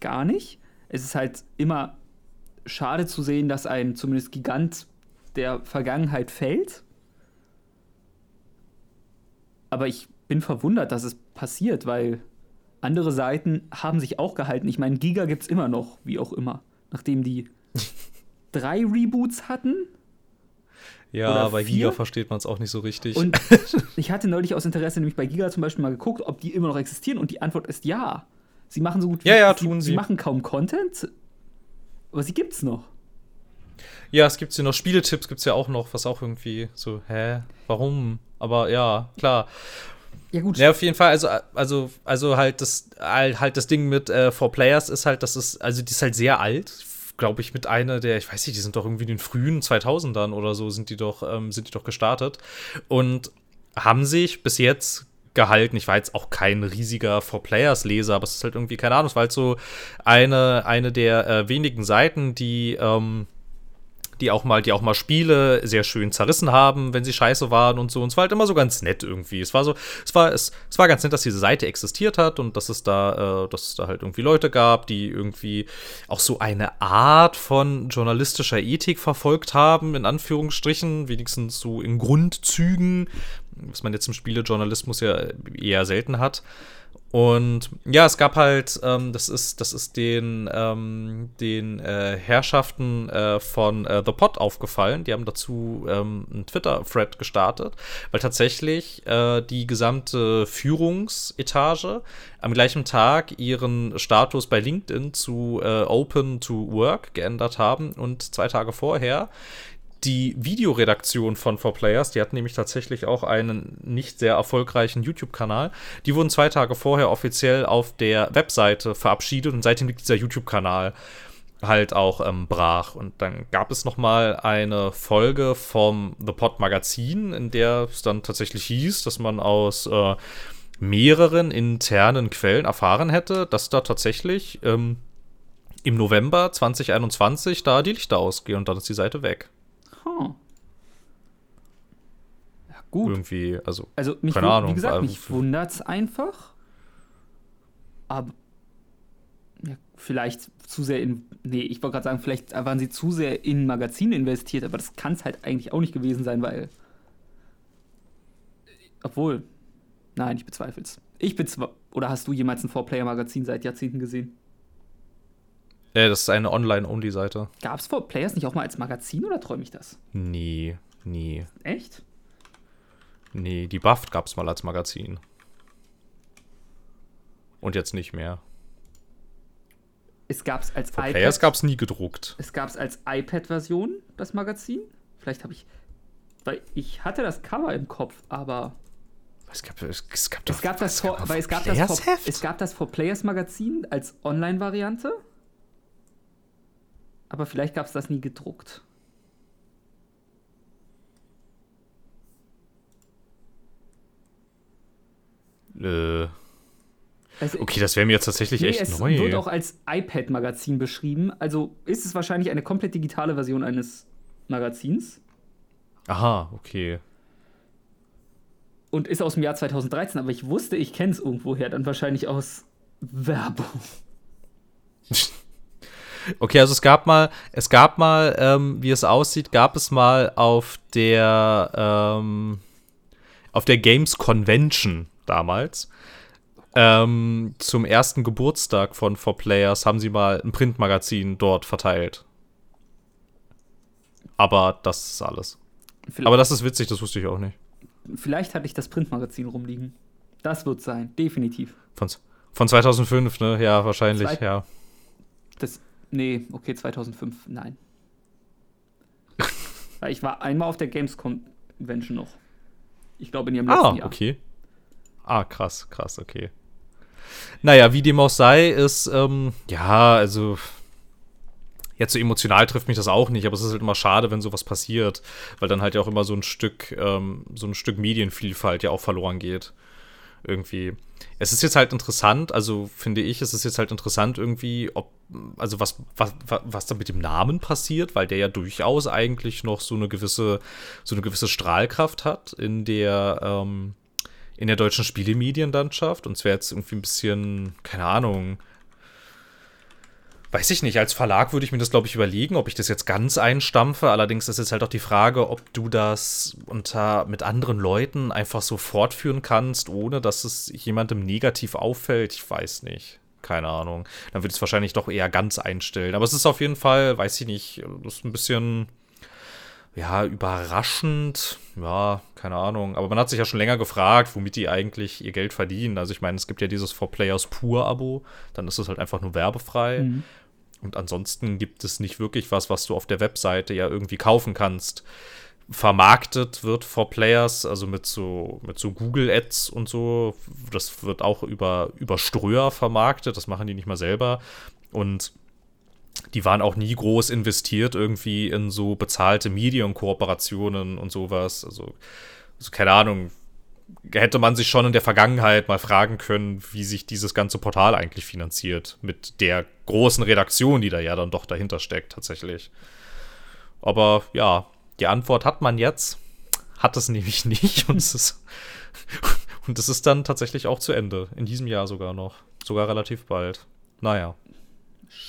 gar nicht. Es ist halt immer schade zu sehen, dass ein zumindest Gigant der Vergangenheit fällt. Aber ich bin verwundert, dass es passiert, weil andere Seiten haben sich auch gehalten. Ich meine, Giga gibt es immer noch, wie auch immer. Nachdem die drei Reboots hatten, ja, bei vier. Giga versteht man es auch nicht so richtig. Und ich hatte neulich aus Interesse nämlich bei Giga zum Beispiel mal geguckt, ob die immer noch existieren und die Antwort ist ja. Sie machen so gut wie ja, ja, tun sie. Sie machen kaum Content, aber sie gibt's noch. Ja, es gibt ja noch Spieletipps, gibt es ja auch noch, was auch irgendwie so, hä, warum? Aber ja, klar. Ja, gut. Ja, auf jeden Fall, also, also, also halt das, halt das Ding mit äh, Four Players ist halt, das ist, also die ist halt sehr alt glaube ich, mit einer der, ich weiß nicht, die sind doch irgendwie in den frühen 2000ern oder so sind die doch, ähm, sind die doch gestartet und haben sich bis jetzt gehalten. Ich war jetzt auch kein riesiger For-Players-Leser, aber es ist halt irgendwie, keine Ahnung, es war halt so eine, eine der äh, wenigen Seiten, die, ähm, die auch mal, die auch mal Spiele sehr schön zerrissen haben, wenn sie scheiße waren und so. Und es war halt immer so ganz nett irgendwie. Es war so, es war, es, es war ganz nett, dass diese Seite existiert hat und dass es da, äh, dass es da halt irgendwie Leute gab, die irgendwie auch so eine Art von journalistischer Ethik verfolgt haben, in Anführungsstrichen, wenigstens so in Grundzügen, was man jetzt im Spielejournalismus ja eher selten hat. Und ja, es gab halt, ähm, das ist, das ist den, ähm, den äh, Herrschaften äh, von äh, The Pot aufgefallen. Die haben dazu ähm, einen Twitter-Thread gestartet, weil tatsächlich äh, die gesamte Führungsetage am gleichen Tag ihren Status bei LinkedIn zu äh, Open to Work geändert haben und zwei Tage vorher die Videoredaktion von 4Players, die hatten nämlich tatsächlich auch einen nicht sehr erfolgreichen YouTube-Kanal, die wurden zwei Tage vorher offiziell auf der Webseite verabschiedet und seitdem liegt dieser YouTube-Kanal halt auch ähm, brach. Und dann gab es noch mal eine Folge vom The Pod Magazin, in der es dann tatsächlich hieß, dass man aus äh, mehreren internen Quellen erfahren hätte, dass da tatsächlich ähm, im November 2021 da die Lichter ausgehen und dann ist die Seite weg. Huh. Ja, gut. Irgendwie, also, also mich keine Ahnung. Wie gesagt, mich wundert es einfach. Aber ja, vielleicht zu sehr in. Nee, ich wollte gerade sagen, vielleicht waren sie zu sehr in Magazine investiert, aber das kann es halt eigentlich auch nicht gewesen sein, weil. Obwohl. Nein, ich bezweifle es. Ich bezweifle. Oder hast du jemals ein Four-Player-Magazin seit Jahrzehnten gesehen? Äh, das ist eine Online-Only-Seite. Gab es For Players nicht auch mal als Magazin oder träume ich das? Nie, nie. Echt? Nee, die Buffed gab es mal als Magazin. Und jetzt nicht mehr. Es gab es als For iPad. Players gab es nie gedruckt. Es gab es als iPad-Version, das Magazin. Vielleicht habe ich. Weil ich hatte das Cover im Kopf, aber. Es gab, es, es gab, doch, Es gab das es vor, mal weil es gab For das, vor, Heft? es gab das For Players Magazin als Online-Variante. Aber vielleicht gab es das nie gedruckt. Äh, Also, okay, das wäre mir jetzt tatsächlich nee, echt es neu. wird auch als iPad-Magazin beschrieben. Also ist es wahrscheinlich eine komplett digitale Version eines Magazins Aha, okay. und ist aus dem Jahr 2013. Aber ich wusste, ich kenne es irgendwoher. Dann wahrscheinlich aus Werbung. Okay, also es gab mal, es gab mal, ähm, wie es aussieht, gab es mal auf der, ähm, auf der Games Convention damals, ähm, zum ersten Geburtstag von 4Players haben sie mal ein Printmagazin dort verteilt. Aber das ist alles. Vielleicht, Aber das ist witzig, das wusste ich auch nicht. vielleicht hatte ich das Printmagazin rumliegen. Das wird sein, definitiv. Von, von 2005, ne? Ja, wahrscheinlich, Zwei- ja. Das, nee, okay, 2005, nein. Weil ich war einmal auf der Games Convention noch. Ich glaube in ihrem letzten Ah, Jahr. okay. Ah, krass, krass, okay. Naja, wie dem auch sei, ist, ähm, ja, also, jetzt so emotional trifft mich das auch nicht, aber es ist halt immer schade, wenn sowas passiert, weil dann halt ja auch immer so ein Stück, ähm, so ein Stück Medienvielfalt ja auch verloren geht. Irgendwie. Es ist jetzt halt interessant, also finde ich, es ist jetzt halt interessant irgendwie, ob, also was, was, was, da mit dem Namen passiert, weil der ja durchaus eigentlich noch so eine gewisse, so eine gewisse Strahlkraft hat in der, ähm, in der deutschen Spielemedienlandschaft. Und es wäre jetzt irgendwie ein bisschen, keine Ahnung, weiß ich nicht, als Verlag würde ich mir das, glaube ich, überlegen, ob ich das jetzt ganz einstampfe. Allerdings ist jetzt halt auch die Frage, ob du das unter mit anderen Leuten einfach so fortführen kannst, ohne dass es jemandem negativ auffällt. Ich weiß nicht. Keine Ahnung. Dann würde ich es wahrscheinlich doch eher ganz einstellen. Aber es ist auf jeden Fall, weiß ich nicht, das ist ein bisschen ja, überraschend. Ja, keine Ahnung. Aber man hat sich ja schon länger gefragt, womit die eigentlich ihr Geld verdienen. Also ich meine, es gibt ja dieses For Players Pur-Abo. Dann ist es halt einfach nur werbefrei. Mhm. Und ansonsten gibt es nicht wirklich was, was du auf der Webseite ja irgendwie kaufen kannst. Vermarktet wird For Players, also mit so, mit so Google Ads und so. Das wird auch über, über Ströer vermarktet. Das machen die nicht mal selber. Und die waren auch nie groß investiert irgendwie in so bezahlte Medienkooperationen und sowas. Also, also keine Ahnung, hätte man sich schon in der Vergangenheit mal fragen können, wie sich dieses ganze Portal eigentlich finanziert. Mit der großen Redaktion, die da ja dann doch dahinter steckt, tatsächlich. Aber ja, die Antwort hat man jetzt. Hat es nämlich nicht. Und es ist, und es ist dann tatsächlich auch zu Ende. In diesem Jahr sogar noch. Sogar relativ bald. Naja.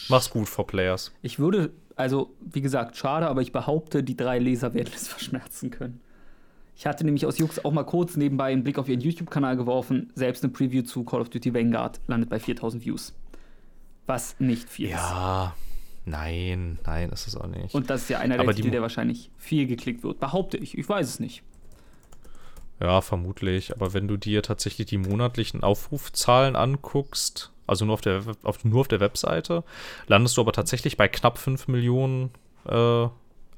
Mach's gut, For Players. Ich würde, also wie gesagt, schade, aber ich behaupte, die drei Leser werden es verschmerzen können. Ich hatte nämlich aus Jux auch mal kurz nebenbei einen Blick auf ihren YouTube-Kanal geworfen. Selbst eine Preview zu Call of Duty Vanguard landet bei 4000 Views. Was nicht viel ist. Ja. Nein, nein, ist es auch nicht. Und das ist ja einer der Titel, der wahrscheinlich viel geklickt wird. Behaupte ich. Ich weiß es nicht. Ja, vermutlich. Aber wenn du dir tatsächlich die monatlichen Aufrufzahlen anguckst, also nur auf der, auf, nur auf der Webseite, landest du aber tatsächlich bei knapp 5 Millionen äh,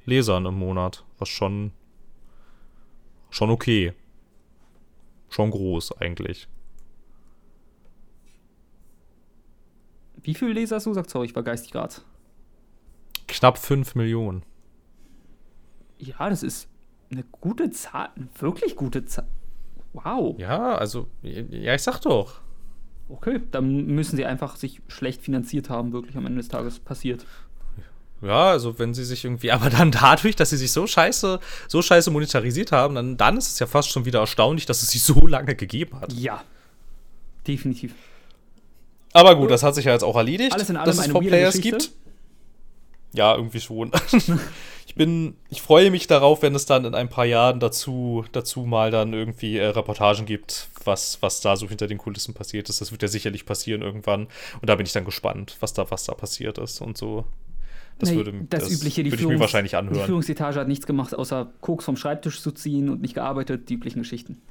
Lesern im Monat. Was schon, schon okay. Schon groß eigentlich. Wie viele Leser hast du gesagt? Sorry, ich war geistig gerade. Knapp 5 Millionen. Ja, das ist eine gute Zahl. Eine wirklich gute Zahl. Wow. Ja, also, ja, ich sag doch. Okay, dann müssen sie einfach sich schlecht finanziert haben, wirklich am Ende des Tages passiert. Ja, also wenn sie sich irgendwie, aber dann dadurch, dass sie sich so scheiße, so scheiße monetarisiert haben, dann, dann ist es ja fast schon wieder erstaunlich, dass es sie so lange gegeben hat. Ja. Definitiv. Aber gut, das hat sich ja jetzt auch erledigt, Alles in allem dass es weirde Players gibt. Ja, irgendwie schon. ich bin, ich freue mich darauf, wenn es dann in ein paar Jahren dazu, dazu mal dann irgendwie äh, Reportagen gibt, was, was da so hinter den Kulissen passiert ist. Das wird ja sicherlich passieren irgendwann. Und da bin ich dann gespannt, was da, was da passiert ist und so. Das Nee, würde, das, Übliche, die, würde ich mir Führungs- wahrscheinlich die anhören. Führungsetage hat nichts gemacht, außer Koks vom Schreibtisch zu ziehen und nicht gearbeitet, die üblichen Geschichten.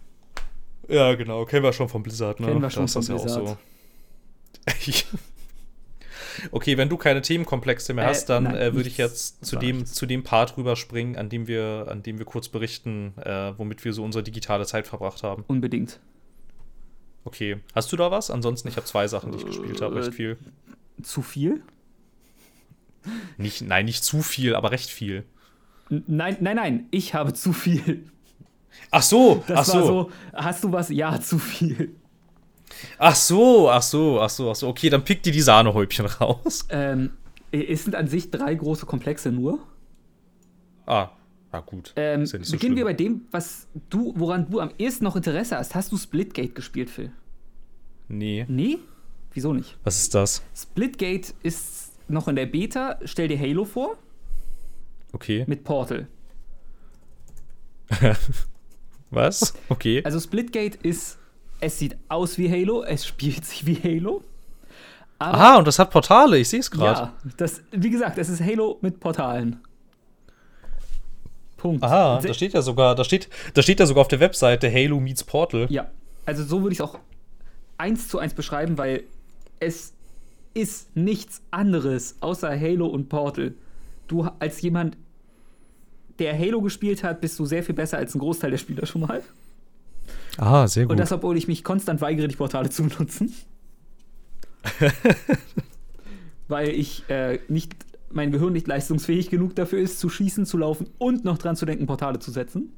Ja, genau. Kennen wir schon von Blizzard, ne? Kennen wir schon Da ist von das ja auch Blizzard. so. Okay, wenn du keine Themenkomplexe mehr Äh, hast, dann äh, würde ich jetzt zu Das dem, zu dem Part rüberspringen, an dem wir, an dem wir kurz berichten, äh, womit wir so unsere digitale Zeit verbracht haben. Unbedingt. Okay. Hast du da was? Ansonsten, ich habe zwei Sachen, die ich gespielt habe, recht Äh, viel. Zu viel? Nicht, nein, nicht zu viel, aber recht viel. Nein, nein, nein, ich habe zu viel. Ach so, Das ach so. so, hast du was? Ja, zu viel. Ach so, ach so, ach so, ach so. Okay, dann pick dir die Sahnehäubchen raus. Ähm, es sind an sich drei große Komplexe nur. Ah, na gut. Ähm, ja beginnen wir bei schlimm. dem, was du, woran du am ehesten noch Interesse hast. Hast du Splitgate gespielt, Phil? Nee. Nee? Wieso nicht? Was ist das? Splitgate ist noch in der Beta. Stell dir Halo vor Okay. mit Portal. Was? Okay. Also Splitgate ist, es sieht aus wie Halo, es spielt sich wie Halo. Aber Aha, und das hat Portale, ich sehe es gerade. ja, das, wie gesagt, es ist Halo mit Portalen. Punkt. Aha, da steht ja sogar, da steht, da steht ja sogar auf der Webseite Halo meets Portal. Ja, also so würde ich es auch eins zu eins beschreiben, weil es ist nichts anderes außer Halo und Portal. Du als jemand, der Halo gespielt hat, bist du sehr viel besser als ein Großteil der Spieler schon mal. Ah, sehr Und das, obwohl ich mich konstant weigere, die Portale zu benutzen. Weil ich äh, nicht, mein Gehirn nicht leistungsfähig genug dafür ist, zu schießen, zu laufen und noch dran zu denken, Portale zu setzen.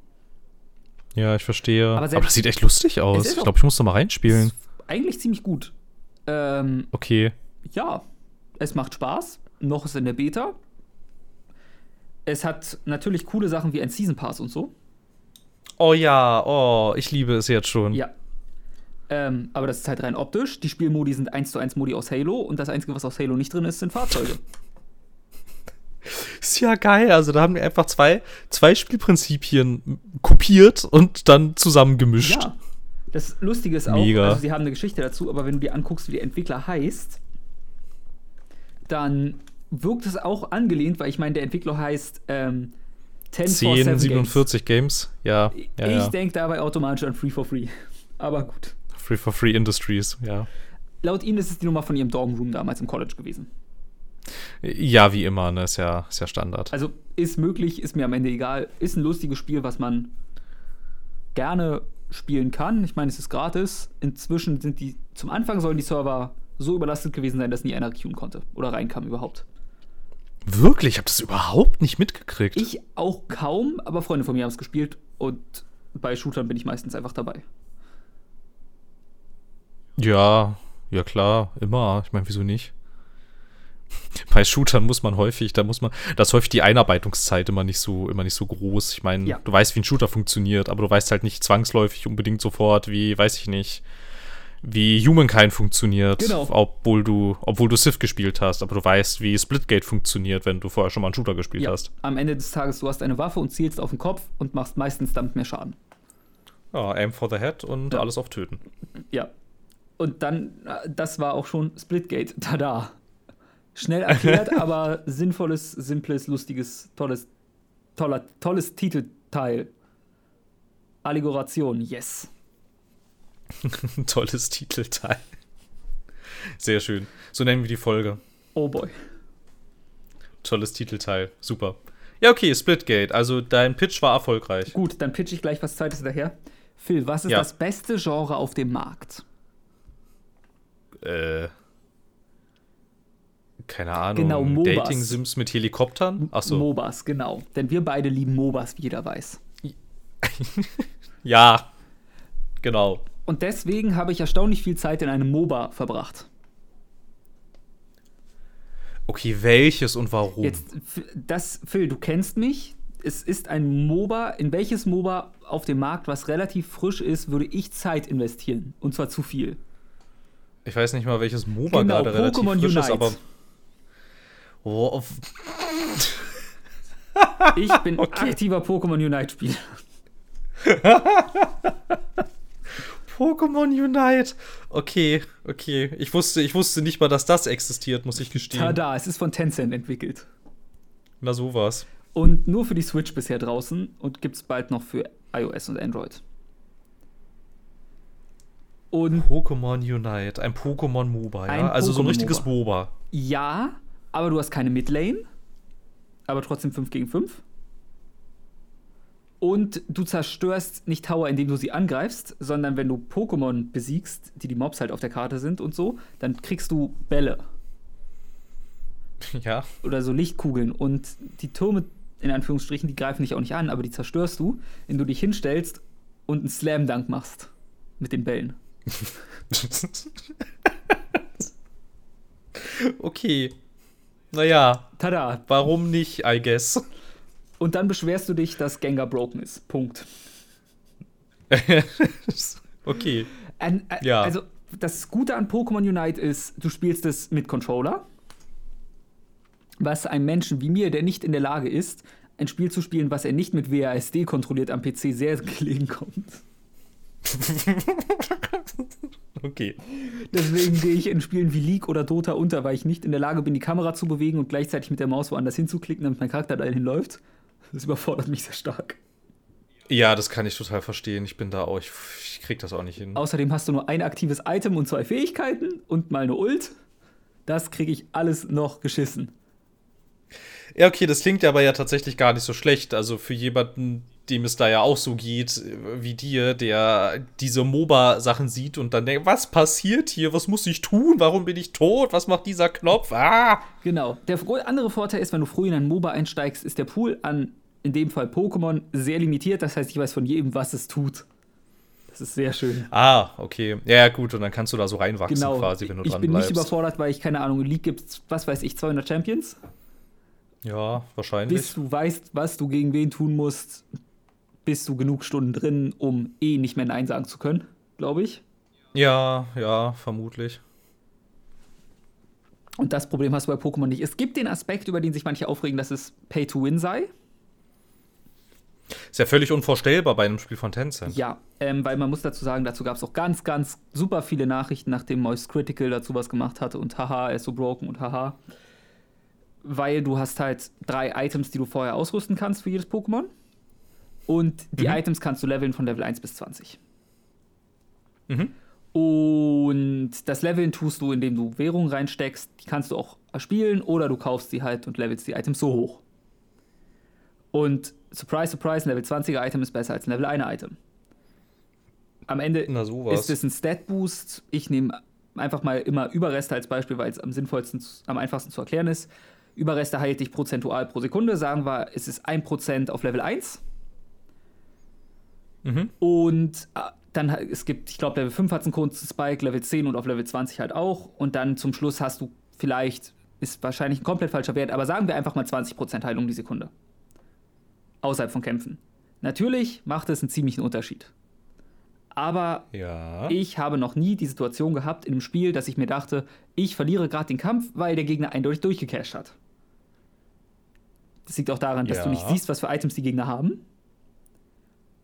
Ja, ich verstehe. Aber Aber, das sieht echt lustig aus. Ich glaube, ich muss da mal reinspielen. Ist eigentlich ziemlich gut. Ähm, Okay. Ja, es macht Spaß. Noch ist in der Beta. Es hat natürlich coole Sachen wie ein Season Pass und so. Oh ja, oh, ich liebe es jetzt schon. Ja. Ähm, aber das ist halt rein optisch. Die Spielmodi sind 1 zu 1 Modi aus Halo und das Einzige, was aus Halo nicht drin ist, sind Fahrzeuge. Ist ja geil. Also da haben wir einfach zwei, zwei Spielprinzipien kopiert und dann zusammengemischt. Ja. Das Lustige ist auch, Mega. also sie haben eine Geschichte dazu, aber wenn du dir anguckst, wie der Entwickler heißt, dann wirkt es auch angelehnt, weil ich meine, der Entwickler heißt ähm, 1047 10, 47 Games. Ja, Games. ja, ich ja. denke dabei automatisch an Free for Free. Aber gut. Free for Free Industries, ja. Laut ihnen ist es die Nummer von ihrem Dormroom damals im College gewesen. Ja, wie immer, ne? Ist ja, ist ja Standard. Also ist möglich, ist mir am Ende egal. Ist ein lustiges Spiel, was man gerne spielen kann. Ich meine, es ist gratis. Inzwischen sind die, zum Anfang sollen die Server so überlastet gewesen sein, dass nie einer queuen konnte oder reinkam überhaupt. Wirklich? Ich habe das überhaupt nicht mitgekriegt. Ich auch kaum, aber Freunde von mir haben es gespielt und bei Shootern bin ich meistens einfach dabei. Ja, ja klar, immer. Ich meine, wieso nicht? Bei Shootern muss man häufig, da muss man, da ist häufig die Einarbeitungszeit immer nicht so, immer nicht so groß. Ich meine, Ja. du weißt, wie ein Shooter funktioniert, aber du weißt halt nicht zwangsläufig unbedingt sofort, wie, weiß ich nicht, wie Humankind funktioniert, Genau. obwohl du, obwohl du Civ gespielt hast, aber du weißt, wie Splitgate funktioniert, wenn du vorher schon mal einen Shooter gespielt Ja, hast. am Ende des Tages, du hast eine Waffe und zielst auf den Kopf und machst meistens damit mehr Schaden. Ja, aim for the head und Ja. alles auf Töten. Ja. Und dann, das war auch schon Splitgate. Tada. Schnell erklärt, aber sinnvolles, simples, lustiges, tolles, toller, tolles Titelteil. Allegoration, yes. Tolles Titelteil. Sehr schön. So nennen wir die Folge. Oh boy. Tolles Titelteil. Super. Ja, okay, Splitgate. Also dein Pitch war erfolgreich. Gut, dann pitch ich gleich was Zweites daher. Phil, was ist Ja. das beste Genre auf dem Markt? Äh. Keine Ahnung. Genau, MOBAs. Dating-Sims mit Helikoptern? Achso. MOBAs, genau. Denn wir beide lieben MOBAs, wie jeder weiß. ja. Genau. Und deswegen habe ich erstaunlich viel Zeit in einem MOBA verbracht. Okay, welches und warum? Jetzt, das, Phil, du kennst mich. Es ist ein MOBA. In welches MOBA auf dem Markt, was relativ frisch ist, würde ich Zeit investieren? Und zwar zu viel. Ich weiß nicht mal, welches MOBA Genau, gerade relativ Pokémon frisch ist, Unite. aber. Oh, Ich bin Okay. aktiver Pokémon Unite-Spieler. Pokémon Unite. Okay, okay. Ich wusste, ich wusste nicht mal, dass das existiert, muss ich gestehen. Tada, es ist von Tencent entwickelt. Na sowas. Und nur für die Switch bisher draußen und gibt es bald noch für iOS und Android. Und Pokémon Unite, ein Pokémon MOBA, ja? Ein also so ein richtiges MOBA. ja, aber du hast keine Midlane. Aber trotzdem 5 gegen 5. Und du zerstörst nicht Tower, indem du sie angreifst, sondern wenn du Pokémon besiegst, die die Mobs halt auf der Karte sind und so, dann kriegst du Bälle Ja. oder so Lichtkugeln. Und die Türme, in Anführungsstrichen, die greifen dich auch nicht an, aber die zerstörst du, wenn du dich hinstellst und einen Slam-Dunk machst mit den Bällen. okay. Naja, Tada! warum nicht, I guess. Und dann beschwerst du dich, dass Gengar broken ist. Punkt. okay. Ein, äh, Ja. Also, das Gute an Pokémon Unite ist, du spielst es mit Controller. Was einem Menschen wie mir, der nicht in der Lage ist, ein Spiel zu spielen, was er nicht mit WASD kontrolliert am PC, sehr gelegen kommt. Okay. Deswegen gehe ich in Spielen wie League oder Dota unter, weil ich nicht in der Lage bin, die Kamera zu bewegen und gleichzeitig mit der Maus woanders hinzuklicken, damit mein Charakter dahin läuft. Das überfordert mich sehr stark. Ja, das kann ich total verstehen. Ich bin da auch, ich, ich krieg das auch nicht hin. Außerdem hast du nur ein aktives Item und zwei Fähigkeiten und mal eine Ult. Das kriege ich alles noch geschissen. Ja, okay, das klingt ja aber ja tatsächlich gar nicht so schlecht. Also für jemanden, dem es da ja auch so geht wie dir, der diese MOBA-Sachen sieht und dann denkt, was passiert hier? Was muss ich tun? Warum bin ich tot? Was macht dieser Knopf? Ah! Genau. Der andere Vorteil ist, wenn du früh in ein MOBA einsteigst, ist der Pool an, in dem Fall Pokémon, sehr limitiert. Das heißt, ich weiß von jedem, was es tut. Das ist sehr schön. Ah, okay. Ja, gut, und dann kannst du da so reinwachsen Genau. quasi, wenn du ich dran bin bleibst. nicht überfordert, weil ich keine Ahnung, in League gibt was weiß ich, 200 Champions. ja, wahrscheinlich. Bis du weißt, was du gegen wen tun musst, bist du genug Stunden drin, um eh nicht mehr Nein sagen zu können, glaube ich. ja, ja, vermutlich. Und das Problem hast du bei Pokémon nicht. Es gibt den Aspekt, über den sich manche aufregen, dass es Pay to Win sei. Ist ja völlig unvorstellbar bei einem Spiel von Tencent. Ja, ähm, weil man muss dazu sagen, dazu gab es auch ganz, ganz super viele Nachrichten, nachdem Moist Critical dazu was gemacht hatte und haha, er ist so broken und haha. Weil du hast halt drei Items, die du vorher ausrüsten kannst für jedes Pokémon. Und die Mhm. Items kannst du leveln von Level 1 bis 20. Mhm. Und das Leveln tust du, indem du Währung reinsteckst. Die kannst du auch erspielen oder du kaufst sie halt und levelst die Items so hoch. Und surprise, surprise, ein Level 20er Item ist besser als ein Level 1er Item. Am Ende sowas. ist es ein Stat-Boost. Ich nehme einfach mal immer Überreste als Beispiel, weil es am sinnvollsten, am einfachsten zu erklären ist. Überreste heilt dich prozentual pro Sekunde. Sagen wir, es ist 1% auf Level 1. Mhm. Und äh, dann, es gibt, ich glaube, Level 5 hat einen kurzen Spike, Level 10 und auf Level 20 halt auch. Und dann zum Schluss hast du vielleicht, ist wahrscheinlich ein komplett falscher Wert, aber sagen wir einfach mal 20% Heilung die Sekunde. Außerhalb von Kämpfen. Natürlich macht es einen ziemlichen Unterschied. Aber Ja. ich habe noch nie die Situation gehabt in einem Spiel, dass ich mir dachte, ich verliere gerade den Kampf, weil der Gegner eindeutig durchgecasht hat. Das liegt auch daran, dass Ja. du nicht siehst, was für Items die Gegner haben.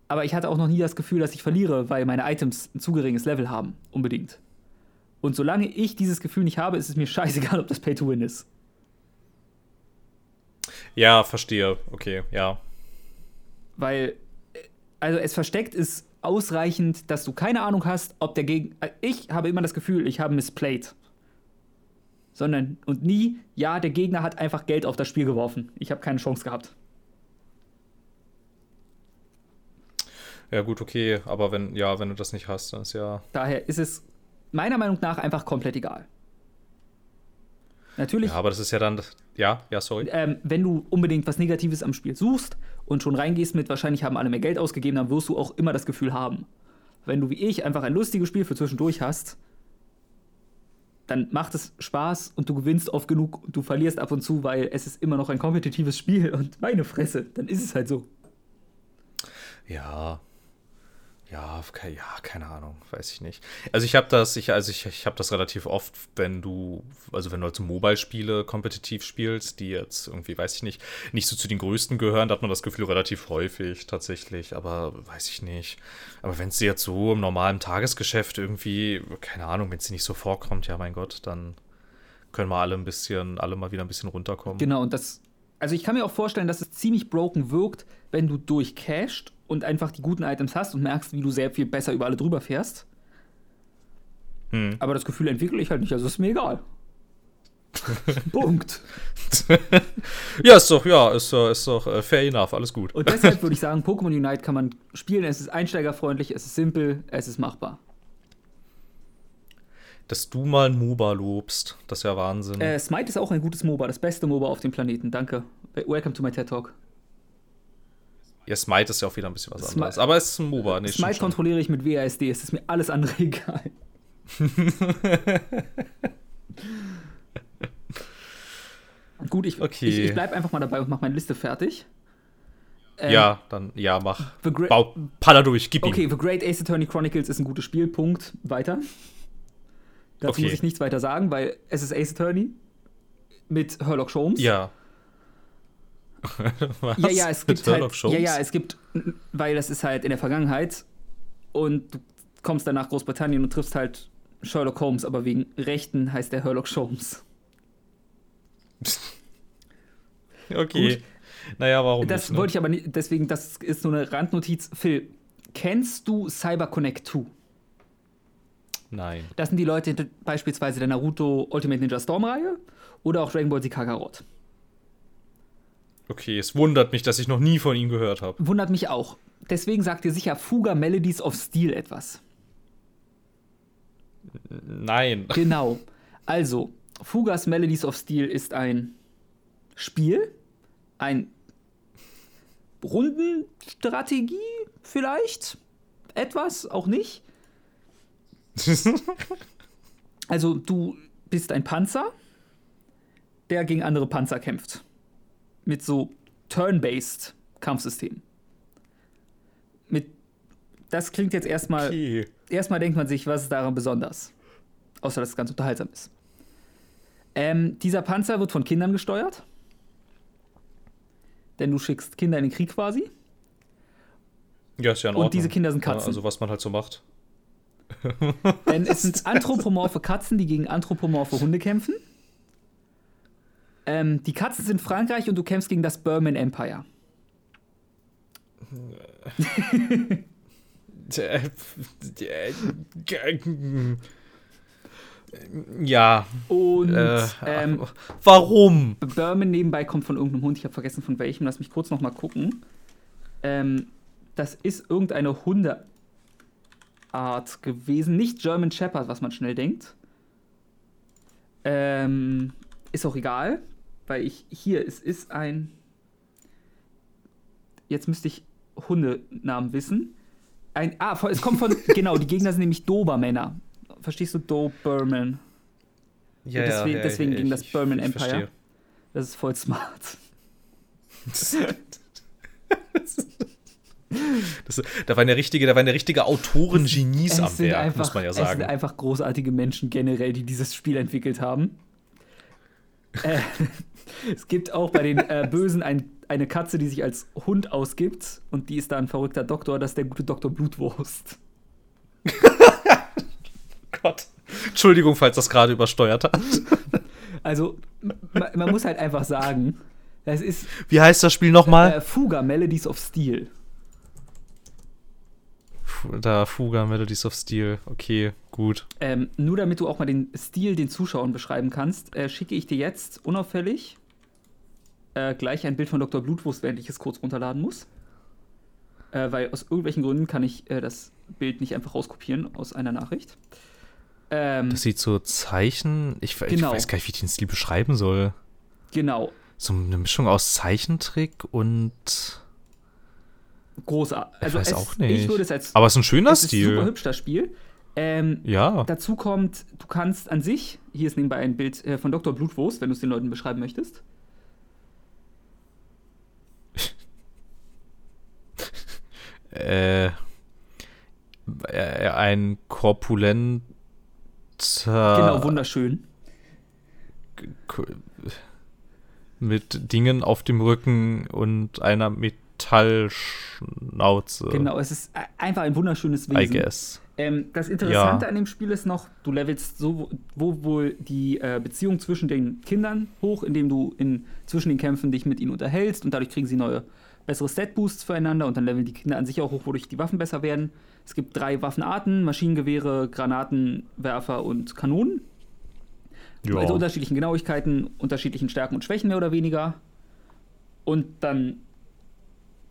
Aber ich hatte auch noch nie das Gefühl, dass ich verliere, weil meine Items ein zu geringes Level haben. Unbedingt. Und solange ich dieses Gefühl nicht habe, ist es mir scheißegal, ob das Pay to Win ist. Ja, verstehe. Okay, ja. Weil, äh, also es versteckt ist ausreichend, dass du keine Ahnung hast, ob der Gegner. Ich habe immer das Gefühl, ich habe missplayed. Sondern und nie, ja, der Gegner hat einfach Geld auf das Spiel geworfen. Ich habe keine Chance gehabt. Ja, gut, okay. Aber wenn, ja, wenn du das nicht hast, dann ist ja. Daher ist es meiner Meinung nach einfach komplett egal. Natürlich, Ja, aber das ist ja dann. Ja, ja, sorry. ähm, wenn du unbedingt was Negatives am Spiel suchst und schon reingehst mit, wahrscheinlich haben alle mehr Geld ausgegeben, dann wirst du auch immer das Gefühl haben. Wenn du wie ich einfach ein lustiges Spiel für zwischendurch hast, dann macht es Spaß und du gewinnst oft genug und du verlierst ab und zu, weil es ist immer noch ein kompetitives Spiel und meine Fresse, dann ist es halt so. Ja. Ja, ja, keine Ahnung, weiß ich nicht. Also ich habe das, ich, also ich, ich habe das relativ oft, wenn du, also wenn du halt so Mobile-Spiele kompetitiv spielst, die jetzt irgendwie, weiß ich nicht, nicht so zu den größten gehören, da hat man das Gefühl relativ häufig tatsächlich, aber weiß ich nicht. Aber wenn es jetzt so im normalen Tagesgeschäft irgendwie, keine Ahnung, wenn es nicht so vorkommt, ja mein Gott, dann können wir alle ein bisschen, alle mal wieder ein bisschen runterkommen. Genau, und das. Also ich kann mir auch vorstellen, dass es ziemlich broken wirkt, wenn du durchcasht und einfach die guten Items hast und merkst, wie du sehr viel besser über alle drüber fährst. Hm. Aber das Gefühl entwickle ich halt nicht, also ist mir egal. Punkt. Ja, ist doch, ja, ist, doch- ist doch äh, fair enough, alles gut. Und deshalb würde ich sagen, Pokémon Unite kann man spielen. Es ist einsteigerfreundlich, es ist simpel, es ist machbar. Dass du mal ein MOBA lobst, das ist ja Wahnsinn. Äh, Smite ist auch ein gutes MOBA, das beste MOBA auf dem Planeten. Danke. Welcome to my TED Talk. ja, Smite ist ja auch wieder ein bisschen was Smi- anderes. Aber es ist ein MOBA, nee, Smite kontrolliere ich mit WASD, es ist mir alles andere egal. Gut, ich, Okay. ich, ich bleibe einfach mal dabei und mache meine Liste fertig. Ähm, Ja, dann, ja, mach. The Great, Bau, Paller durch, gib okay, ihm. The Great Ace Attorney Chronicles ist ein gutes Spiel. Punkt. Weiter. Dazu Okay. muss ich nichts weiter sagen, weil es ist Ace Attorney mit Herlock Sholmes. Ja. Was? ja, ja, es Mit gibt halt, Sherlock Holmes? ja, ja, es gibt, weil das ist halt in der Vergangenheit und du kommst dann nach Großbritannien und triffst halt Sherlock Holmes, aber wegen Rechten heißt der Herlock Sholmes. Okay. Gut. Naja, warum Das nicht? Ne? wollte ich aber nicht, deswegen, das ist nur eine Randnotiz. Phil, kennst du Cyber Connect 2? Nein. Das sind die Leute hinter beispielsweise der Naruto Ultimate Ninja Storm Reihe oder auch Dragon Ball Z Kakarot. Okay, es wundert mich, dass ich noch nie von ihm gehört habe. Wundert mich auch. Deswegen sagt dir sicher Fuga Melodies of Steel etwas. Nein. Genau. Also, Fugas Melodies of Steel ist ein Spiel, ein Rundenstrategie vielleicht, etwas, auch nicht. Also, du bist ein Panzer, der gegen andere Panzer kämpft. Mit so Turn-based Kampfsystem. Mit das klingt jetzt erstmal okay. erstmal denkt man sich, was ist daran besonders? Außer, dass es ganz unterhaltsam ist. Ähm, dieser Panzer wird von Kindern gesteuert. Denn du schickst Kinder in den Krieg quasi. Ja, ist ja in Und Ordnung. diese Kinder sind Katzen. Also, was man halt so macht. Denn es sind anthropomorphe Katzen, die gegen anthropomorphe Hunde kämpfen. Ähm, die Katzen sind Frankreich und du kämpfst gegen das Burman Empire. Ja. Und Äh, ähm, warum? Burman nebenbei kommt von irgendeinem Hund. Ich habe vergessen von welchem. Lass mich kurz noch mal gucken. Ähm, das ist irgendeine Hundeart gewesen. Nicht German Shepherd, was man schnell denkt. Ähm, ist auch egal, weil ich hier, es ist ein. Jetzt müsste ich Hundenamen wissen. Ein, ah, es kommt von. genau, die Gegner sind nämlich Dobermänner. Verstehst du Doberman? Ja, deswegen- deswegen ging das Burman ich Empire. verstehe. Das ist voll smart. Das, da war eine richtige, da war eine richtige Autoren-Genies am Werk, einfach, muss man ja es sind sagen. einfach großartige Menschen generell, die dieses Spiel entwickelt haben. äh, es gibt auch bei den äh, Bösen ein, eine Katze, die sich als Hund ausgibt und die ist da ein verrückter Doktor, das ist der gute Doktor Blutwurst. Gott. Entschuldigung, falls das gerade übersteuert hat. Also, ma, man muss halt einfach sagen, das ist Wie heißt das Spiel nochmal? äh, Fuga Melodies of Steel. Da, Fuga, Melodies of Steel. Okay, gut. Ähm, nur damit du auch mal den Stil den Zuschauern beschreiben kannst, äh, schicke ich dir jetzt unauffällig äh, gleich ein Bild von Dr. Blutwurst, während ich es kurz runterladen muss. Äh, weil aus irgendwelchen Gründen kann ich äh, das Bild nicht einfach rauskopieren aus einer Nachricht. Ähm, Das sieht so Zeichen. Ich, Genau. ich weiß gar nicht, wie ich den Stil beschreiben soll. genau, So eine Mischung aus Zeichentrick und. Großartig. Also weiß es, auch nicht. ich würde es als Aber es ist ein schöner es ist super Stil. hübsch, das Spiel. Ähm, Ja. Dazu kommt, du kannst an sich, hier ist nebenbei ein Bild äh, von Dr. Blutwurst, wenn du es den Leuten beschreiben möchtest. Äh, äh, ein korpulenter. Genau, wunderschön. Mit Dingen auf dem Rücken und einer Metallschnauze. Genau, es ist äh, einfach ein wunderschönes I Wesen. guess. Ähm, das Interessante Ja. an dem Spiel ist noch, du levelst so wo wohl die äh, Beziehung zwischen den Kindern hoch, indem du in, zwischen den Kämpfen dich mit ihnen unterhältst und dadurch kriegen sie neue bessere Stat-Boosts füreinander und dann leveln die Kinder an sich auch hoch, wodurch die Waffen besser werden. Es gibt drei Waffenarten: Maschinengewehre, Granatenwerfer und Kanonen. Ja. Also unterschiedlichen Genauigkeiten, unterschiedlichen Stärken und Schwächen mehr oder weniger. Und dann,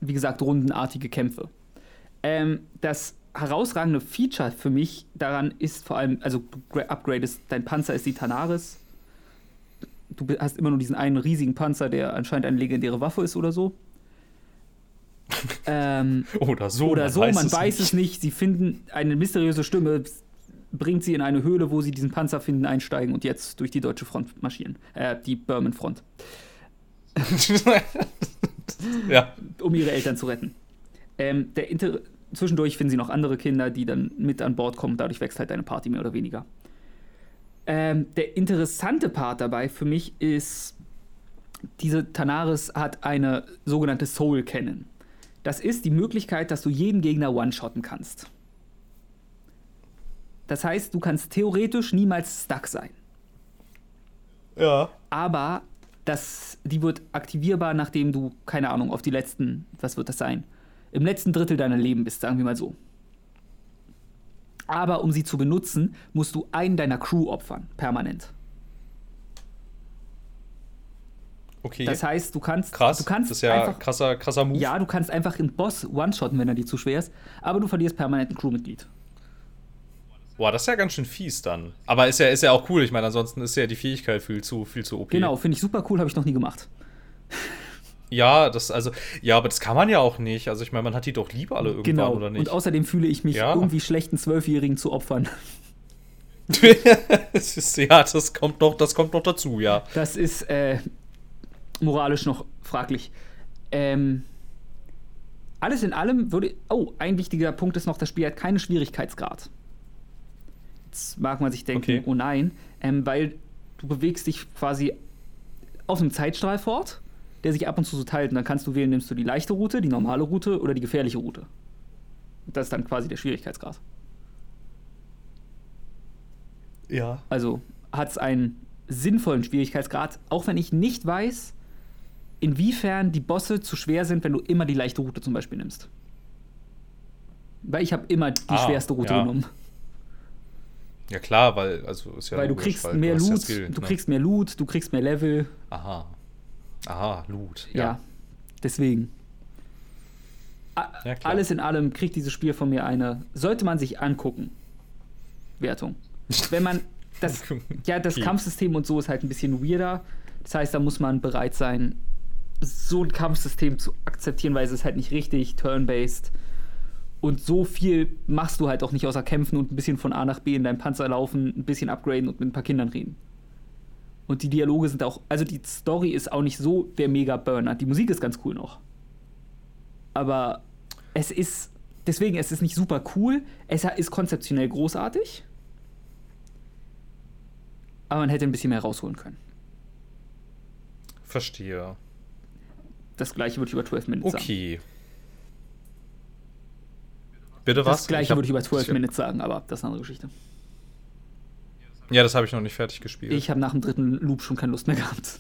wie gesagt, rundenartige Kämpfe. Ähm, das herausragende Feature für mich daran ist vor allem, also du upgradest, dein Panzer ist die Tanaris. Du hast immer nur diesen einen riesigen Panzer, der anscheinend eine legendäre Waffe ist oder so. ähm, oder so. Oder man so, weiß man es weiß es nicht. Sie finden eine mysteriöse Stimme, bringt sie in eine Höhle, wo sie diesen Panzer finden, einsteigen und jetzt durch die deutsche Front marschieren. Äh, die Burman-Front. ja. Um ihre Eltern zu retten. Ähm, Zwischendurch finden sie noch andere Kinder, die dann mit an Bord kommen. Dadurch wächst halt deine Party mehr oder weniger. Ähm, der interessante Part dabei für mich ist, diese Tanaris hat eine sogenannte Soul Cannon. Das ist die Möglichkeit, dass du jeden Gegner one-shotten kannst. Das heißt, du kannst theoretisch niemals stuck sein. Ja. Aber das, die wird aktivierbar, nachdem du, keine Ahnung, auf die letzten, was wird das sein? Im letzten Drittel deiner Leben bist, sagen wir mal so. Aber um sie zu benutzen, musst du einen deiner Crew opfern, permanent. Okay. Das heißt, du kannst. Krass. Du kannst das ist ja einfach, krasser, krasser Move. Ja, du kannst einfach einen Boss one-shotten, wenn er dir zu schwer ist, aber du verlierst permanent ein Crewmitglied. Boah, das ist ja ganz schön fies dann. Aber ist ja, ist ja auch cool. Ich meine, ansonsten ist ja die Fähigkeit viel zu, viel zu OP. Genau, finde ich super cool, habe ich noch nie gemacht. Ja, das, also, ja, aber das kann man ja auch nicht. Also, ich meine, man hat die doch lieber alle irgendwann, genau. oder nicht? Und außerdem fühle ich mich ja. irgendwie schlechten Zwölfjährigen zu opfern. ja, das kommt noch, das kommt noch dazu, ja. Das ist äh, moralisch noch fraglich. Ähm, alles in allem würde. Oh, ein wichtiger Punkt ist noch, das Spiel hat keinen Schwierigkeitsgrad. Jetzt mag man sich denken, okay. oh nein, ähm, weil du bewegst dich quasi auf einem Zeitstrahl fort, der sich ab und zu so teilt. Und dann kannst du wählen, nimmst du die leichte Route, die normale Route oder die gefährliche Route. Das ist dann quasi der Schwierigkeitsgrad. Ja. Also hat es einen sinnvollen Schwierigkeitsgrad, auch wenn ich nicht weiß, inwiefern die Bosse zu schwer sind, wenn du immer die leichte Route zum Beispiel nimmst. Weil ich habe immer die ah, schwerste Route ja. genommen. Ja klar, weil also ist ja weil logisch, du kriegst weil mehr du Loot, Skill, du ne? kriegst mehr Loot, du kriegst mehr Level. Aha. Aha, Loot. Ja. ja deswegen. Ja, Alles in allem kriegt dieses Spiel von mir eine, sollte man sich angucken, Wertung. Wenn man das, ja, das. Kampfsystem und so ist halt ein bisschen weirder. Das heißt, da muss man bereit sein, so ein Kampfsystem zu akzeptieren, weil es ist halt nicht richtig turn-based. Und so viel machst du halt auch nicht außer kämpfen und ein bisschen von A nach B in deinem Panzer laufen, ein bisschen upgraden und mit ein paar Kindern reden. Und die Dialoge sind auch, also die Story ist auch nicht so der Mega-Burner. Die Musik ist ganz cool noch. Aber es ist, deswegen, es ist nicht super cool. Es ist konzeptionell großartig. Aber man hätte ein bisschen mehr rausholen können. Verstehe. Das gleiche würde ich über 12 Minutes okay. sagen. Okay. Bitte was? Das gleiche würde ich über 12 Minutes sagen, aber das ist eine andere Geschichte. Ja, das habe ich noch nicht fertig gespielt. Ich habe nach dem dritten Loop schon keine Lust mehr gehabt.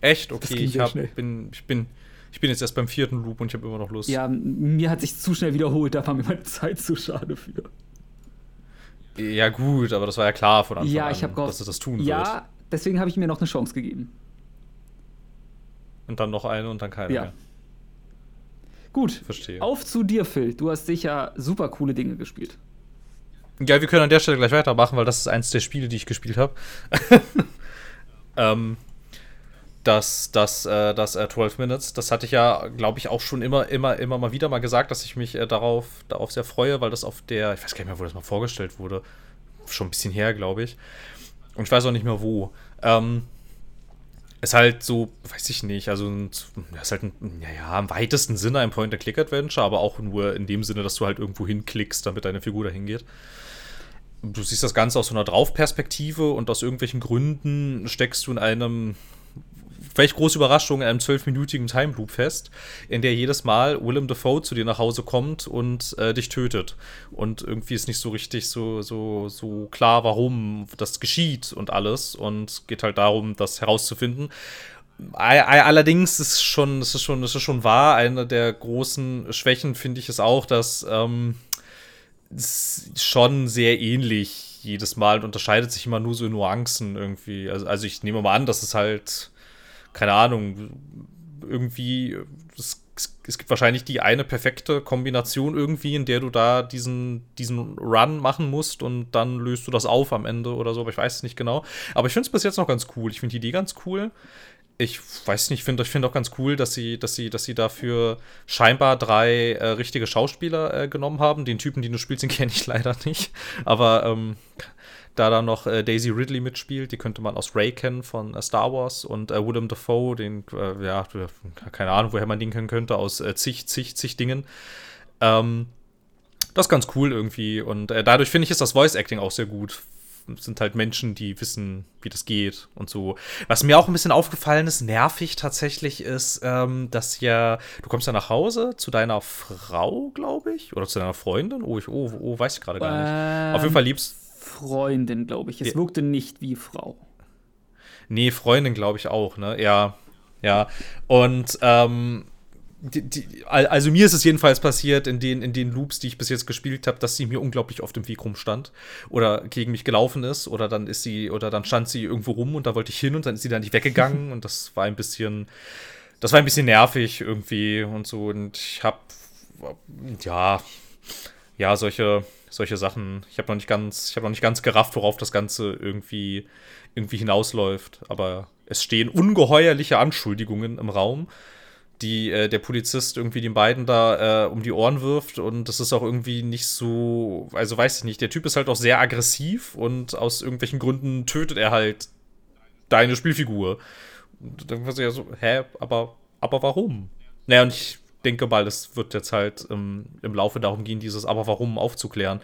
Echt? Okay, ich, hab, bin, ich, bin, ich bin jetzt erst beim vierten Loop und ich habe immer noch Lust. Ja, mir hat sich zu schnell wiederholt, da war mir meine Zeit zu schade für. Ja, gut, aber das war ja klar von Anfang ja, ich an, dass es das tun ja, wird. Ja, deswegen habe ich mir noch eine Chance gegeben. Und dann noch eine und dann keine ja. mehr. Gut, Verstehe. auf zu dir, Phil. Du hast sicher super coole Dinge gespielt. Ja, wir können an der Stelle gleich weitermachen, weil das ist eins der Spiele, die ich gespielt habe. ähm, das, das, äh, das äh, 12 Minutes, das hatte ich ja, glaube ich, auch schon immer, immer, immer mal wieder mal gesagt, dass ich mich äh, darauf, darauf sehr freue, weil das auf der, ich weiß gar nicht mehr, wo das mal vorgestellt wurde. Schon ein bisschen her, glaube ich. Und ich weiß auch nicht mehr wo. Ähm, ist halt so, weiß ich nicht, also ist halt ein, ja, im weitesten Sinne ein Point-and-Click-Adventure, aber auch nur in dem Sinne, dass du halt irgendwo hinklickst, damit deine Figur dahin geht. Du siehst das Ganze aus so einer Draufperspektive und aus irgendwelchen Gründen steckst du in einem welch große Überraschung in einem zwölfminütigen Time Loop fest, in der jedes Mal Willem Dafoe zu dir nach Hause kommt und äh, dich tötet. Und irgendwie ist nicht so richtig so, so, so klar, warum das geschieht und alles. Und geht halt darum, das herauszufinden. Allerdings ist schon, ist schon, ist schon wahr. Eine der großen Schwächen finde ich es auch, dass ähm, es schon sehr ähnlich jedes Mal unterscheidet sich immer nur so in Nuancen irgendwie. Also, also ich nehme mal an, dass es halt, keine Ahnung, irgendwie, es, es gibt wahrscheinlich die eine perfekte Kombination irgendwie, in der du da diesen, diesen Run machen musst und dann löst du das auf am Ende oder so, aber ich weiß es nicht genau. Aber ich finde es bis jetzt noch ganz cool. Ich finde die Idee ganz cool ich weiß nicht, ich finde find auch ganz cool, dass sie, dass sie, dass sie dafür scheinbar drei äh, richtige Schauspieler äh, genommen haben. Den Typen, den du spielst, den kenne ich leider nicht. Aber ähm, da dann noch äh, Daisy Ridley mitspielt, die könnte man aus Ray kennen von äh, Star Wars und äh, Willem Dafoe, den, äh, ja, keine Ahnung, woher man den kennen könnte, aus zig, zig, zig Dingen. Ähm, das ist ganz cool irgendwie und dadurch finde ich, ist das Voice Acting auch sehr gut sind halt Menschen, die wissen, wie das geht und so. Was mir auch ein bisschen aufgefallen ist, nervig tatsächlich, ist, ähm, dass ja, du kommst ja nach Hause zu deiner Frau, glaube ich, oder zu deiner Freundin. Oh, ich, oh, oh weiß ich gerade gar nicht. Ähm, Auf jeden Fall liebst. Freundin, glaube ich. Es wirkte nicht wie Frau. Nee, Freundin, glaube ich auch, ne? Ja, ja. Und ähm, die, die, also mir ist es jedenfalls passiert in den, in den Loops, die ich bis jetzt gespielt habe, dass sie mir unglaublich oft im Weg rumstand oder gegen mich gelaufen ist oder dann ist sie oder dann stand sie irgendwo rum und da wollte ich hin und dann ist sie dann nicht weggegangen und das war ein bisschen das war ein bisschen nervig irgendwie und so und ich habe ja ja solche solche Sachen ich habe noch nicht ganz ich habe noch nicht ganz gerafft worauf das ganze irgendwie irgendwie hinausläuft aber es stehen ungeheuerliche Anschuldigungen im Raum die äh, der Polizist irgendwie den beiden da äh, um die Ohren wirft und das ist auch irgendwie nicht so, also weiß ich nicht, der Typ ist halt auch sehr aggressiv und aus irgendwelchen Gründen tötet er halt deine Spielfigur. Und dann war sie ja so, hä, aber, aber warum? Naja, und ich denke mal, es wird jetzt halt ähm, im Laufe darum gehen, dieses Aber warum aufzuklären.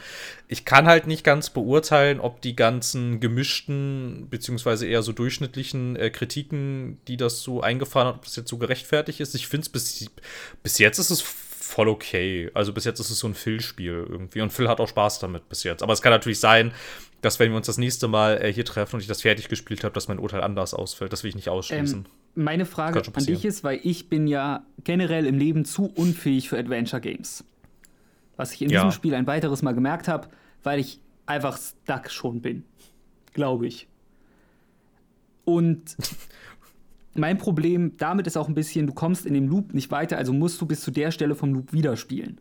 Ich kann halt nicht ganz beurteilen, ob die ganzen gemischten, beziehungsweise eher so durchschnittlichen äh, Kritiken, die das so eingefahren hat, ob das jetzt so gerechtfertigt ist. Ich finde es bis, bis jetzt ist es voll okay. Also bis jetzt ist es so ein Phil-Spiel irgendwie. Und Phil hat auch Spaß damit bis jetzt. Aber es kann natürlich sein, dass wenn wir uns das nächste Mal äh, hier treffen und ich das fertig gespielt habe, dass mein Urteil anders ausfällt. Das will ich nicht ausschließen. Ähm, meine Frage an dich ist, weil ich bin ja generell im Leben zu unfähig für Adventure Games. Was ich in ja. diesem Spiel ein weiteres Mal gemerkt habe, weil ich einfach stuck schon bin. Glaube ich. Und mein Problem damit ist auch ein bisschen, du kommst in dem Loop nicht weiter, also musst du bis zu der Stelle vom Loop wieder spielen.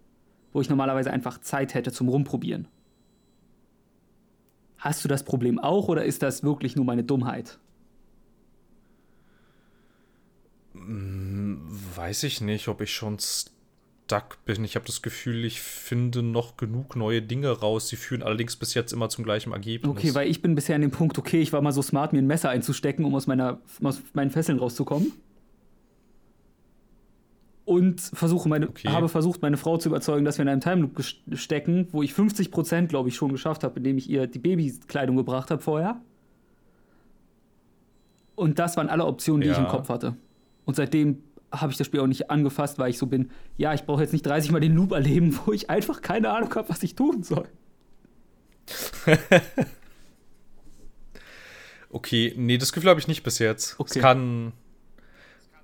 Wo ich normalerweise einfach Zeit hätte zum Rumprobieren. Hast du das Problem auch oder ist das wirklich nur meine Dummheit? Hm, weiß ich nicht, ob ich schon stuck bin. Ich habe das Gefühl, ich finde noch genug neue Dinge raus. Sie führen allerdings bis jetzt immer zum gleichen Ergebnis. Okay, weil ich bin bisher an dem Punkt, okay, ich war mal so smart, mir ein Messer einzustecken, um aus, meiner, aus meinen Fesseln rauszukommen. Und versuche meine, okay. habe versucht, meine Frau zu überzeugen, dass wir in einem Time Loop stecken, wo ich 50 Prozent, glaube ich, schon geschafft habe, indem ich ihr die Babykleidung gebracht habe vorher. Und das waren alle Optionen, die ja. ich im Kopf hatte. Und seitdem habe ich das Spiel auch nicht angefasst, weil ich so bin, ja, ich brauche jetzt nicht 30 Mal den Loop erleben, wo ich einfach keine Ahnung habe, was ich tun soll. okay, nee, das Gefühl habe ich nicht bis jetzt. Okay. Es kann.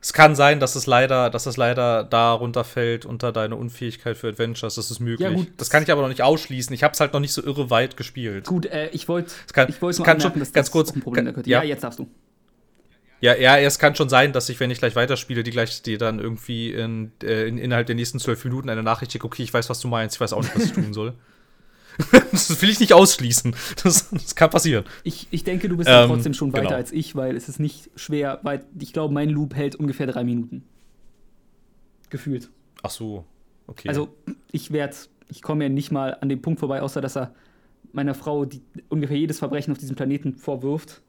Es kann sein, dass es leider, dass es leider da runterfällt unter deine Unfähigkeit für Adventures. Das ist möglich. Ja, gut, das kann ich aber noch nicht ausschließen. Ich habe es halt noch nicht so irre weit gespielt. Gut, äh, ich wollte ich wollte nur anmerken, schon, dass ganz das kurz, ein Problem kann, ja, ja, jetzt darfst du. Ja, ja, es kann schon sein, dass ich, wenn ich gleich weiterspiele, die gleich die dann irgendwie in, äh, in, innerhalb der nächsten zwölf Minuten eine Nachricht schicke, okay, ich weiß, was du meinst, ich weiß auch nicht, was ich tun soll. das will ich nicht ausschließen. Das, das kann passieren. Ich, ich denke, du bist ähm, trotzdem schon weiter genau. als ich, weil es ist nicht schwer, weil ich glaube, mein Loop hält ungefähr drei Minuten. Gefühlt. Ach so, okay. Also, ich werde, ich komme ja nicht mal an dem Punkt vorbei, außer dass er meiner Frau die, ungefähr jedes Verbrechen auf diesem Planeten vorwirft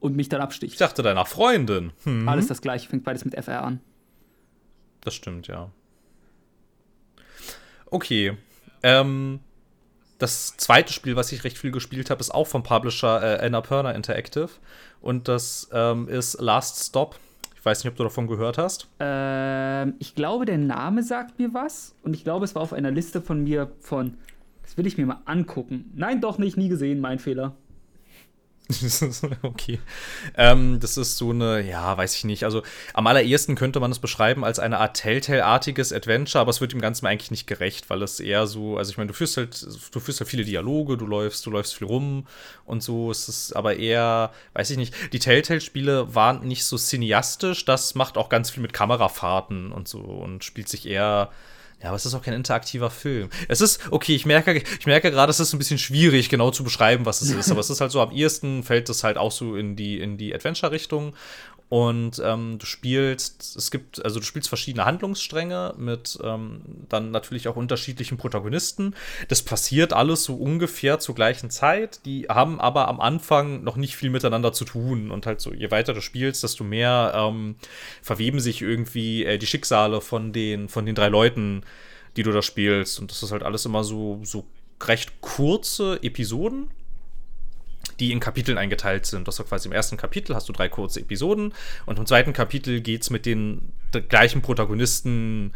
und mich dann absticht. Ich dachte deiner Freundin. Hm. Alles das gleiche, fängt beides mit FR an. Das stimmt, ja. Okay. Ähm, das zweite Spiel, was ich recht viel gespielt habe, ist auch vom Publisher äh, Annapurna Interactive. Und das ähm, ist Last Stop. Ich weiß nicht, ob du davon gehört hast. Ähm, ich glaube, der Name sagt mir was. Und ich glaube, es war auf einer Liste von mir von. Das will ich mir mal angucken. Nein, doch nicht, nie gesehen, mein Fehler. okay. Ähm, das ist so eine, ja, weiß ich nicht. Also am allerersten könnte man es beschreiben als eine Art Telltale-artiges Adventure, aber es wird dem Ganzen eigentlich nicht gerecht, weil es eher so, also ich meine, du führst halt, du führst halt viele Dialoge, du läufst, du läufst viel rum und so. Es ist aber eher, weiß ich nicht, die Telltale-Spiele waren nicht so cineastisch, das macht auch ganz viel mit Kamerafahrten und so und spielt sich eher ja, aber es ist auch kein interaktiver Film. Es ist, okay, ich merke, ich merke gerade, es ist ein bisschen schwierig, genau zu beschreiben, was es ist. Aber es ist halt so, am ehesten fällt es halt auch so in die, in die Adventure-Richtung. Und ähm, du spielst, es gibt, also du spielst verschiedene Handlungsstränge mit ähm, dann natürlich auch unterschiedlichen Protagonisten. Das passiert alles so ungefähr zur gleichen Zeit. Die haben aber am Anfang noch nicht viel miteinander zu tun. Und halt so, je weiter du spielst, desto mehr ähm, verweben sich irgendwie äh, die Schicksale von den, von den drei Leuten, die du da spielst. Und das ist halt alles immer so, so recht kurze Episoden die in Kapiteln eingeteilt sind. Das ist quasi im ersten Kapitel hast du drei kurze Episoden und im zweiten Kapitel geht es mit den gleichen Protagonisten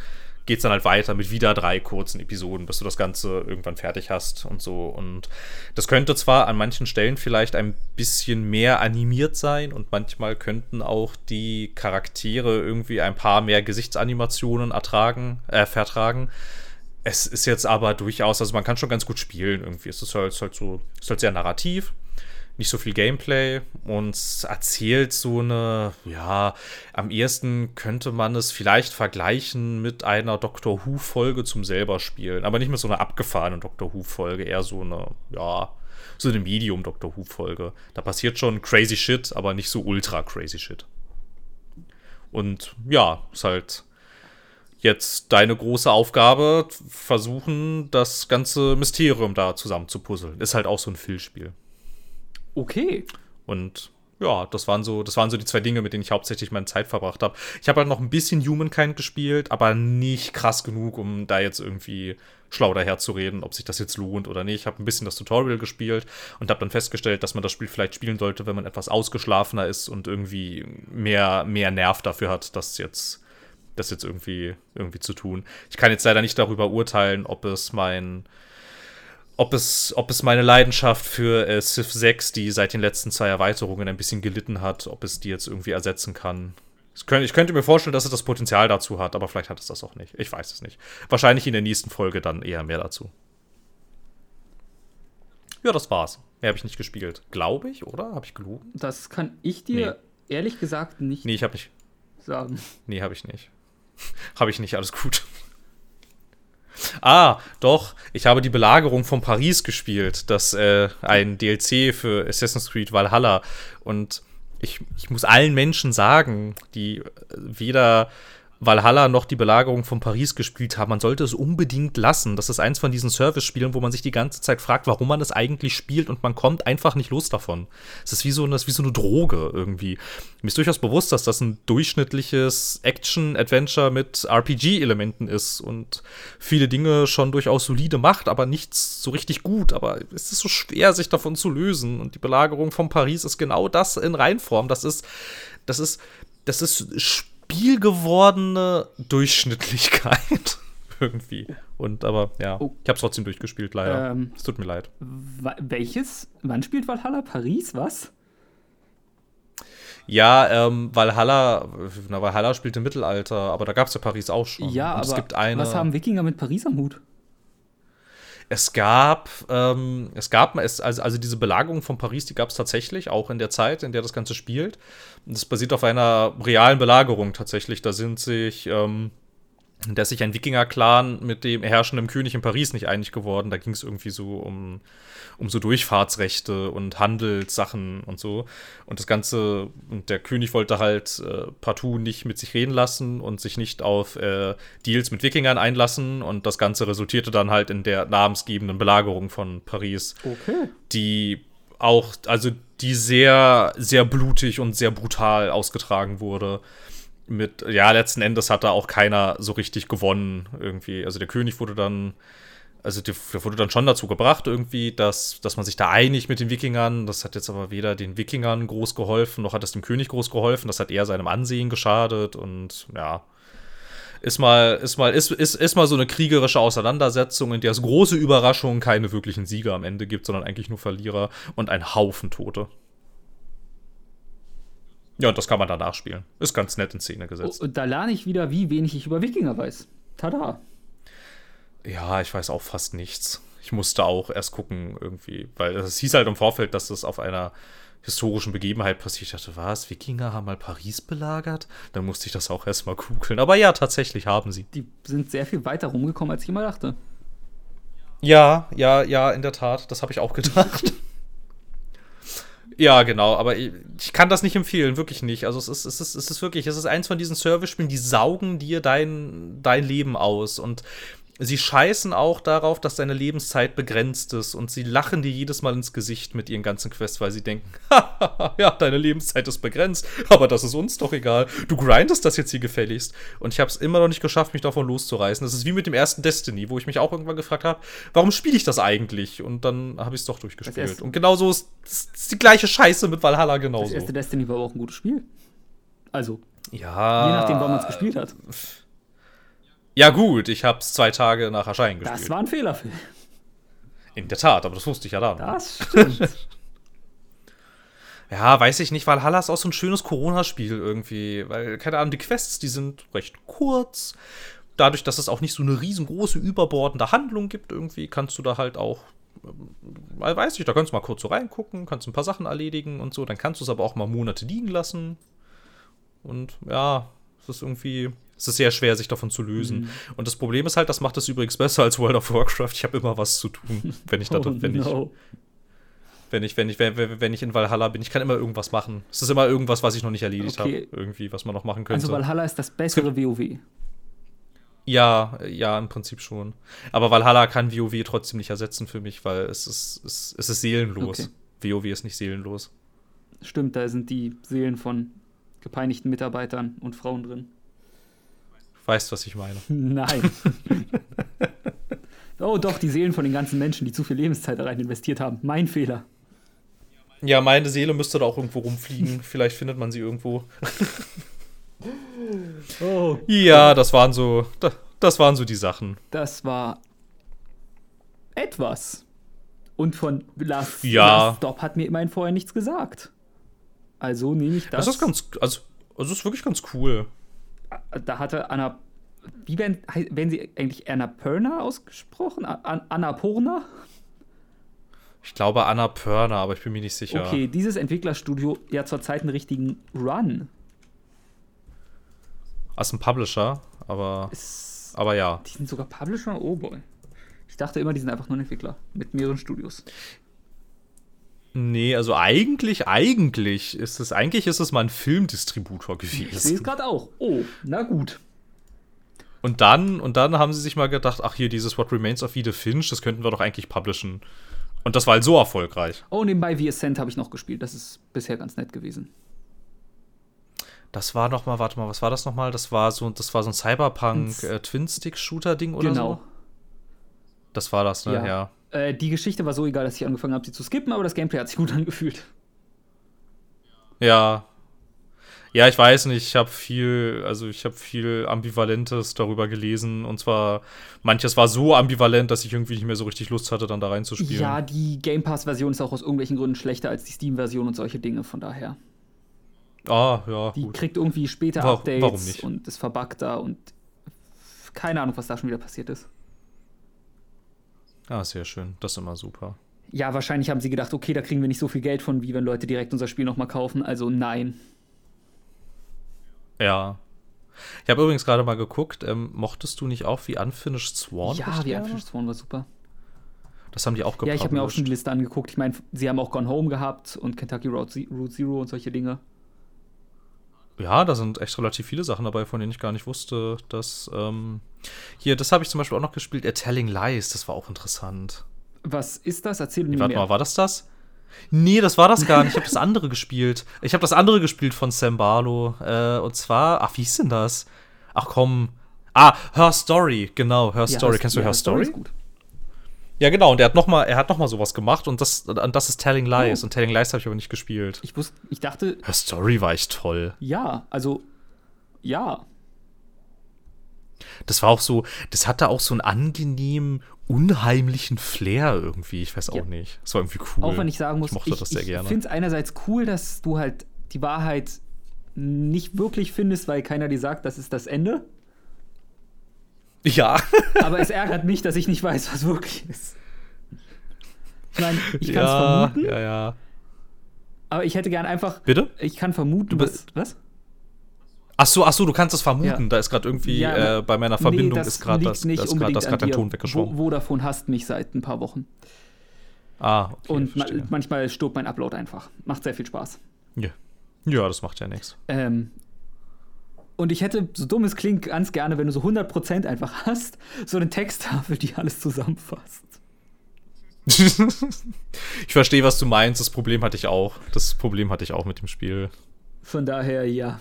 geht es dann halt weiter mit wieder drei kurzen Episoden, bis du das Ganze irgendwann fertig hast und so. Und das könnte zwar an manchen Stellen vielleicht ein bisschen mehr animiert sein und manchmal könnten auch die Charaktere irgendwie ein paar mehr Gesichtsanimationen ertragen, äh, vertragen. Es ist jetzt aber durchaus, also man kann schon ganz gut spielen irgendwie. Es ist halt, es ist halt so, es ist halt sehr narrativ nicht so viel Gameplay und erzählt so eine, ja, am ehesten könnte man es vielleicht vergleichen mit einer Doctor Who-Folge zum selber spielen, aber nicht mit so einer abgefahrenen Doctor Who-Folge, eher so eine, ja, so eine Medium-Doctor Who-Folge. Da passiert schon crazy shit, aber nicht so ultra crazy shit. Und ja, ist halt jetzt deine große Aufgabe, versuchen, das ganze Mysterium da zusammen zu puzzeln. Ist halt auch so ein Phil-Spiel. Okay. Und ja, das waren so, das waren so die zwei Dinge, mit denen ich hauptsächlich meine Zeit verbracht habe. Ich habe halt noch ein bisschen Humankind gespielt, aber nicht krass genug, um da jetzt irgendwie schlau daherzureden, ob sich das jetzt lohnt oder nicht. Ich habe ein bisschen das Tutorial gespielt und habe dann festgestellt, dass man das Spiel vielleicht spielen sollte, wenn man etwas ausgeschlafener ist und irgendwie mehr, mehr Nerv dafür hat, das jetzt, das jetzt irgendwie, irgendwie zu tun. Ich kann jetzt leider nicht darüber urteilen, ob es mein ob es, ob es meine Leidenschaft für äh, Civ 6, die seit den letzten zwei Erweiterungen ein bisschen gelitten hat, ob es die jetzt irgendwie ersetzen kann. Ich könnte, ich könnte mir vorstellen, dass es das Potenzial dazu hat, aber vielleicht hat es das auch nicht. Ich weiß es nicht. Wahrscheinlich in der nächsten Folge dann eher mehr dazu. Ja, das war's. Mehr habe ich nicht gespielt. Glaube ich, oder? Habe ich gelogen? Das kann ich dir nee. ehrlich gesagt nicht. Nee, ich habe nicht. Sagen. Nee, habe ich nicht. habe ich nicht, alles gut. Ah, doch. Ich habe die Belagerung von Paris gespielt. Das äh, ein DLC für Assassin's Creed Valhalla. Und ich, ich muss allen Menschen sagen, die weder Valhalla noch die Belagerung von Paris gespielt haben. Man sollte es unbedingt lassen. Das ist eins von diesen Service-Spielen, wo man sich die ganze Zeit fragt, warum man es eigentlich spielt und man kommt einfach nicht los davon. Es ist wie so eine, wie so eine Droge irgendwie. Mir ist durchaus bewusst, dass das ein durchschnittliches Action-Adventure mit RPG-Elementen ist und viele Dinge schon durchaus solide macht, aber nichts so richtig gut. Aber es ist so schwer, sich davon zu lösen. Und die Belagerung von Paris ist genau das in Reinform. Das ist, das ist, das ist spielgewordene Durchschnittlichkeit. Irgendwie. Und aber ja, oh. ich habe es trotzdem durchgespielt, leider. Ähm, es tut mir leid. Welches? Wann spielt Valhalla? Paris? Was? Ja, ähm, Valhalla, na, Valhalla spielt im Mittelalter, aber da gab es ja Paris auch schon. Ja, Und aber es gibt eine, was haben Wikinger mit Paris am Hut? Es gab, ähm, es gab, es, also, also diese Belagerung von Paris, die gab es tatsächlich, auch in der Zeit, in der das Ganze spielt. Das basiert auf einer realen Belagerung tatsächlich. Da sind sich, ähm, da ist sich ein Wikinger-Clan mit dem herrschenden König in Paris nicht einig geworden. Da ging es irgendwie so um, um so Durchfahrtsrechte und Handelssachen und so. Und das Ganze, und der König wollte halt äh, partout nicht mit sich reden lassen und sich nicht auf äh, Deals mit Wikingern einlassen. Und das Ganze resultierte dann halt in der namensgebenden Belagerung von Paris. Okay. Die auch, also die sehr, sehr blutig und sehr brutal ausgetragen wurde mit, ja, letzten Endes hat da auch keiner so richtig gewonnen irgendwie. Also der König wurde dann, also der, wurde dann schon dazu gebracht irgendwie, dass, dass man sich da einigt mit den Wikingern. Das hat jetzt aber weder den Wikingern groß geholfen, noch hat es dem König groß geholfen. Das hat eher seinem Ansehen geschadet und ja. Ist mal, ist mal, ist, ist, ist mal so eine kriegerische Auseinandersetzung, in der es große Überraschungen keine wirklichen Sieger am Ende gibt, sondern eigentlich nur Verlierer und ein Haufen Tote. Ja, und das kann man danach spielen. Ist ganz nett in Szene gesetzt. Und da lerne ich wieder, wie wenig ich über Wikinger weiß. Tada. Ja, ich weiß auch fast nichts. Ich musste auch erst gucken, irgendwie, weil es hieß halt im Vorfeld, dass das auf einer historischen Begebenheit passiert. Ich dachte, was? Wikinger haben mal Paris belagert? Dann musste ich das auch erstmal googeln. Aber ja, tatsächlich haben sie. Die sind sehr viel weiter rumgekommen, als ich immer dachte. Ja, ja, ja, in der Tat. Das habe ich auch gedacht. ja, genau. Aber ich, ich, kann das nicht empfehlen, wirklich nicht. Also es ist, es ist, es ist wirklich, es ist eins von diesen Service-Spielen, die saugen dir dein, dein Leben aus. Und sie scheißen auch darauf, dass deine Lebenszeit begrenzt ist und sie lachen dir jedes Mal ins Gesicht mit ihren ganzen Quests, weil sie denken, ja, deine Lebenszeit ist begrenzt, aber das ist uns doch egal. Du grindest das jetzt hier gefälligst. Und ich habe es immer noch nicht geschafft, mich davon loszureißen. Das ist wie mit dem ersten Destiny, wo ich mich auch irgendwann gefragt habe, warum spiele ich das eigentlich? Und dann habe ich es doch durchgespielt. Und genauso ist, ist, die gleiche Scheiße mit Valhalla genauso. Das erste Destiny war aber auch ein gutes Spiel. Also. Ja. Je nachdem, wann man es gespielt hat. Ja, gut, ich habe es zwei Tage nach Erscheinen gespielt. Das war ein Fehler. In der Tat, aber das wusste ich ja dann. Das stimmt. ja, weiß ich nicht, weil Halla ist auch so ein schönes Corona-Spiel irgendwie. Weil, keine Ahnung, die Quests, die sind recht kurz. Dadurch, dass es auch nicht so eine riesengroße, überbordende Handlung gibt, irgendwie, kannst du da halt auch ähm, weiß ich, da kannst du mal kurz so reingucken, kannst ein paar Sachen erledigen und so, dann kannst du es aber auch mal Monate liegen lassen. Und ja, es ist irgendwie, es ist sehr schwer, sich davon zu lösen. Mhm. Und das Problem ist halt, das macht es übrigens besser als World of Warcraft. Ich habe immer was zu tun, wenn ich da, oh, wenn no. ich wenn ich, wenn ich, wenn, ich in Valhalla bin. Ich kann immer irgendwas machen. Es ist immer irgendwas, was ich noch nicht erledigt okay. habe. Irgendwie, was man noch machen könnte. Also Valhalla ist das bessere WoW. Ja, ja, im Prinzip schon. Aber Valhalla kann WoW trotzdem nicht ersetzen für mich, weil es ist, es, es ist seelenlos. Okay. WoW ist nicht seelenlos. Stimmt, da sind die Seelen von gepeinigten Mitarbeitern und Frauen drin. Weißt, was ich meine? Nein. oh, doch, die Seelen von den ganzen Menschen, die zu viel Lebenszeit da rein investiert haben. Mein Fehler. Ja, meine Seele müsste da auch irgendwo rumfliegen. Vielleicht findet man sie irgendwo. oh. Ja, das waren so, das waren so die Sachen. Das war etwas. Und von Last, ja. Last Stop hat mir immerhin vorher nichts gesagt. Also nehme ich das. Das ist ganz, also, also ist wirklich ganz cool da hatte Anna, wie werden, werden sie eigentlich Annapurna ausgesprochen? An Annapurna? Ich glaube Annapurna, aber ich bin mir nicht sicher. Okay, dieses Entwicklerstudio ja zurzeit einen richtigen Run. Als ein Publisher, aber, Ist, aber ja. Die sind sogar Publisher? Oh boy. Ich dachte immer, die sind einfach nur ein Entwickler mit mehreren Studios. Nee, also eigentlich, eigentlich ist es, eigentlich ist es mal ein Filmdistributor gewesen. Ich sehe es gerade auch. Oh, na gut. Und dann, und dann haben sie sich mal gedacht, ach hier, dieses What Remains of Edith Finch, das könnten wir doch eigentlich publishen. Und das war halt so erfolgreich. Oh, nebenbei The Ascent habe ich noch gespielt. Das ist bisher ganz nett gewesen. Das war noch mal, warte mal, was war das noch mal? Das war so, das war so ein Cyberpunk äh, Twin Stick Shooter Ding oder genau. so. Das war das, ne? Ja. ja. Äh, die Geschichte war so egal, dass ich angefangen habe, sie zu skippen, aber das Gameplay hat sich gut angefühlt. Ja. Ja, ich weiß nicht, ich habe viel, also ich habe viel Ambivalentes darüber gelesen. Und zwar, manches war so ambivalent, dass ich irgendwie nicht mehr so richtig Lust hatte, dann da reinzuspielen. Ja, die Game Pass-Version ist auch aus irgendwelchen Gründen schlechter als die Steam-Version und solche Dinge, von daher. Ah, ja. Die gut. kriegt irgendwie später Updates und ist verbugter und keine Ahnung, was da schon wieder passiert ist. Ah, sehr schön. Das ist immer super. Ja, wahrscheinlich haben sie gedacht, okay, da kriegen wir nicht so viel Geld von, wie wenn Leute direkt unser Spiel nochmal kaufen. Also nein. Ja. Ich habe übrigens gerade mal geguckt, ähm, mochtest du nicht auch wie Unfinished Sworn? Ja, wie Unfinished Sworn war super. Das haben die auch gepublished. Ja, ich habe mir auch schon die Liste angeguckt. Ich meine, sie haben auch Gone Home gehabt und Kentucky Route Zero und solche Dinge. Ja, da sind echt relativ viele Sachen dabei, von denen ich gar nicht wusste, dass. Ähm, hier, das habe ich zum Beispiel auch noch gespielt. A Telling Lies, das war auch interessant. Was ist das? Erzähl mir Warte mal, war das das? Nee, das war das gar nicht. Ich habe das andere gespielt. Ich habe das andere gespielt von Sam Barlow. Äh, und zwar, ach, wie hieß denn das? Ach komm. Ah, Her Story, genau, Her ja, Story. Kennst du ja, Her Story? Gut. Ja, genau, und er hat nochmal, er hat noch mal sowas gemacht und das, und das ist Telling Lies. Oh. Und Telling Lies habe ich aber nicht gespielt. Ich wusste, ich dachte. Her Story war echt toll. Ja, also, ja. Das war auch so, das hatte auch so einen angenehmen, unheimlichen Flair irgendwie. Ich weiß auch ja. nicht. Das war irgendwie cool. Auch wenn ich sagen muss, ich mochte ich, das sehr ich gerne. Ich finde es einerseits cool, dass du halt die Wahrheit nicht wirklich findest, weil keiner dir sagt, das ist das Ende. Ja. Aber es ärgert mich, dass ich nicht weiß, was wirklich ist. Ich meine, ich kann es ja, vermuten, ja, ja. aber ich hätte gern einfach. Bitte? Ich kann vermuten, Du was. bist- Was? Ach so, ach so, du kannst es vermuten. Ja. Da ist gerade irgendwie Ja, äh, bei meiner Verbindung nee, ist gerade das, das, ist grad, das grad der. Ton weggeschoben. Vo- Vodafone hasst mich seit ein paar Wochen. ah, okay. Und ma manchmal stirbt mein Upload einfach. Macht sehr viel Spaß. ja. ja, das macht ja nichts. Ähm, und ich hätte, so dumm es klingt, ganz gerne, wenn du so 100% einfach hast, so eine Texttafel, die alles zusammenfasst. ich verstehe, was du meinst. Das Problem hatte ich auch. Das Problem hatte ich auch mit dem Spiel. Von daher, ja.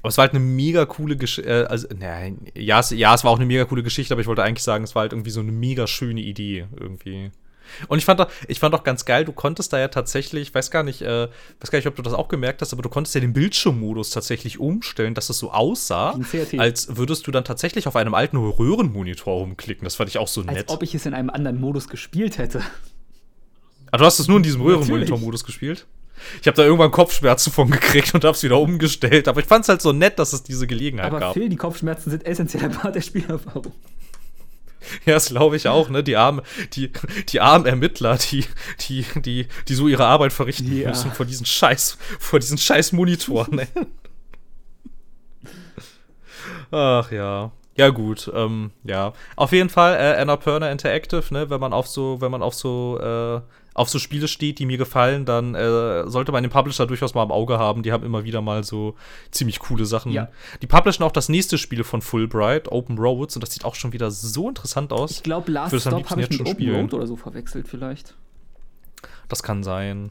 Aber es war halt eine mega coole Geschichte. Äh, also, nein, ja es, ja, es war auch eine mega coole Geschichte, aber ich wollte eigentlich sagen, es war halt irgendwie so eine mega schöne Idee irgendwie. Und ich fand auch, ich fand auch ganz geil, du konntest da ja tatsächlich, ich weiß gar nicht, äh, weiß gar nicht, ob du das auch gemerkt hast, aber du konntest ja den Bildschirmmodus tatsächlich umstellen, dass es so aussah, als würdest du dann tatsächlich auf einem alten Röhrenmonitor rumklicken. Das fand ich auch so Als nett. ob ich es in einem anderen Modus gespielt hätte. Ah, du hast es nur in diesem. Röhrenmonitor-Modus gespielt? Ich habe da irgendwann Kopfschmerzen von gekriegt und hab's wieder umgestellt. Aber ich fand's halt so nett, dass es diese Gelegenheit Aber gab. Phil, die Kopfschmerzen sind essentieller Part der Spielerfahrung. Ja, das glaube ich auch, ne? Die armen, die, die armen Ermittler, die, die, die, die so ihre Arbeit verrichten Ja. müssen vor diesen Scheiß, vor diesen Scheiß Monitoren. Ach ja. Ja, gut, ähm, ja. Auf jeden Fall, äh, Annapurna Interactive, ne, wenn man auf so, wenn man auf so, äh, auf so Spiele steht, die mir gefallen, dann äh, sollte man den Publisher durchaus mal im Auge haben. Die haben immer wieder mal so ziemlich coole Sachen. Ja. Die publishen auch das nächste Spiel von Fulbright, Open Roads, und das sieht auch schon wieder so interessant aus. Ich glaube, Last Stop habe ich mit Open spielen? Road oder so verwechselt vielleicht. Das kann sein.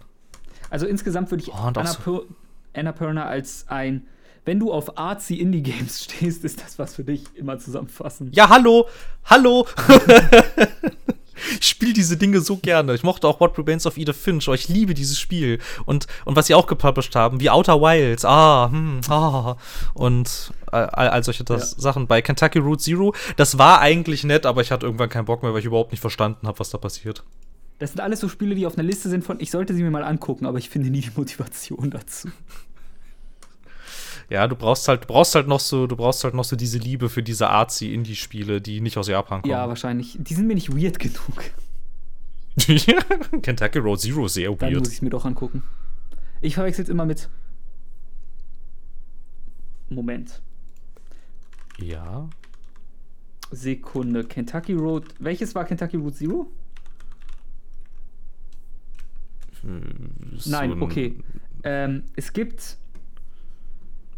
Also insgesamt würde ich Oh, so- Annapur Annapurna als ein, wenn du auf artsy Indie-Games stehst, ist das was für dich immer zusammenfassen. Ja, hallo, hallo. ich spiele diese Dinge so gerne. Ich mochte auch What Remains of Edith Finch. Oh, ich liebe dieses Spiel. Und, und was sie auch gepublished haben, wie Outer Wilds. Ah, hm, ah. Und äh, all, all solche das Ja. Sachen. Bei Kentucky Route Zero, das war eigentlich nett, aber ich hatte irgendwann keinen Bock mehr, weil ich überhaupt nicht verstanden habe, was da passiert. Das sind alles so Spiele, die auf einer Liste sind von, ich sollte sie mir mal angucken, aber ich finde nie die Motivation dazu. Ja, du brauchst halt, du brauchst halt noch so, du brauchst halt noch so diese Liebe für diese artsy Indie-Spiele, die nicht aus Japan kommen. Ja, wahrscheinlich. Die sind mir nicht weird genug. Kentucky Road Zero sehr Dann weird. muss ich es mir doch angucken. Ich verwechsel es immer mit. Moment. Ja. Sekunde. Kentucky Road. Welches war Kentucky Road Zero? So Nein, ein- okay. Ähm, es gibt.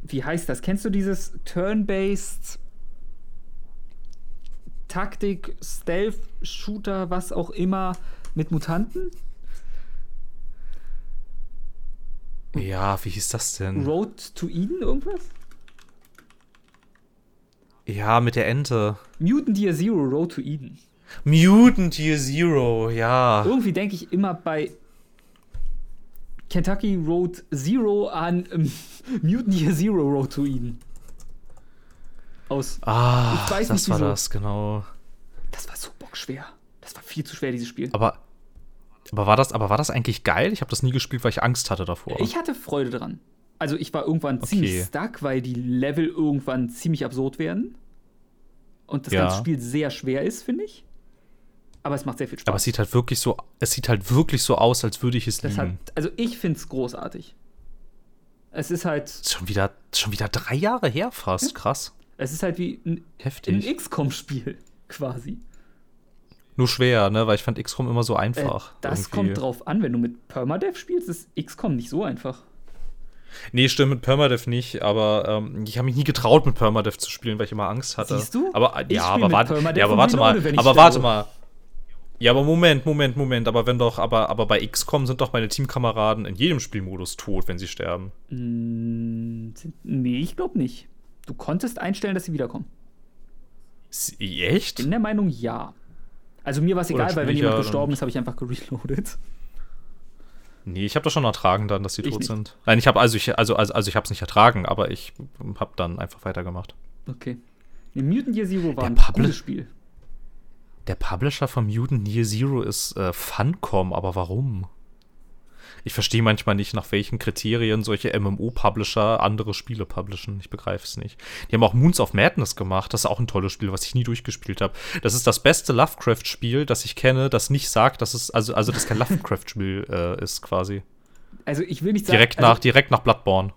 Wie heißt das? Kennst du dieses Turn-Based Taktik, Stealth, Shooter, was auch immer mit Mutanten? Ja, wie hieß das denn? Road to Eden, irgendwas? ja, mit der Ente. Mutant Year Zero, Road to Eden. Mutant Year Zero, ja. Irgendwie denke ich immer bei Kentucky Road Zero an ähm, Mutant Year Zero Road to Eden. Aus. Ah, Ich weiß das nicht, war das, genau. Das war so bockschwer. Das war viel zu schwer, dieses Spiel. Aber, aber, war das, aber war das eigentlich geil? Ich habe das nie gespielt, weil ich Angst hatte davor. Ich hatte Freude dran. Also ich war irgendwann Okay. ziemlich stuck, weil die Level irgendwann ziemlich absurd werden. Und das Ja. ganze Spiel sehr schwer ist, finde ich. Aber es macht sehr viel Spaß. aber es sieht halt wirklich so, es sieht halt wirklich so aus, als würde ich es das hat, lieben. also ich finde es großartig. Es ist halt, schon wieder, schon wieder drei Jahre her fast. Krass. es ist halt wie ein, ein. XCOM-Spiel quasi. Nur schwer, ne? Weil ich fand XCOM immer so Äh, einfach. das irgendwie. kommt drauf an, wenn du mit Permadeath spielst, ist XCOM nicht so einfach. Nee, stimmt, mit Permadeath nicht, aber ähm, ich habe mich nie getraut, mit Permadeath zu spielen, weil ich immer Angst hatte. Siehst du? Aber, äh, ja, aber, warte, Permadeath ja, aber warte mal, aber warte mal. Ja, aber Moment, Moment, Moment, aber wenn doch, aber, aber bei XCOM sind doch meine Teamkameraden in jedem Spielmodus tot, wenn sie sterben. Mm, sind- Nee, ich glaube nicht. Du konntest einstellen, dass sie wiederkommen. S- Echt? In der Meinung ja. Also mir war es egal, weil wenn jemand gestorben ist, habe ich einfach gereloadet. Nee, ich habe das schon ertragen dann, dass sie Ich tot nicht. sind. Nein, ich habe also ich also also, also ich habe es nicht ertragen, aber ich habe dann einfach weitergemacht. Okay. Nee, Mutant Year Zero war Der ein Publi- gutes Spiel. Der Publisher von Mutant Year Zero ist äh, Funcom, aber warum? Ich verstehe manchmal nicht, nach welchen Kriterien solche MMO-Publisher andere Spiele publishen. Ich begreife es nicht. Die haben auch Moons of Madness gemacht. Das ist auch ein tolles Spiel, was ich nie durchgespielt habe. Das ist das beste Lovecraft-Spiel, das ich kenne, das nicht sagt, dass es, also, also das kein Lovecraft-Spiel äh, ist, quasi. Also ich will nicht sagen. Direkt also, nach, direkt nach Bloodborne.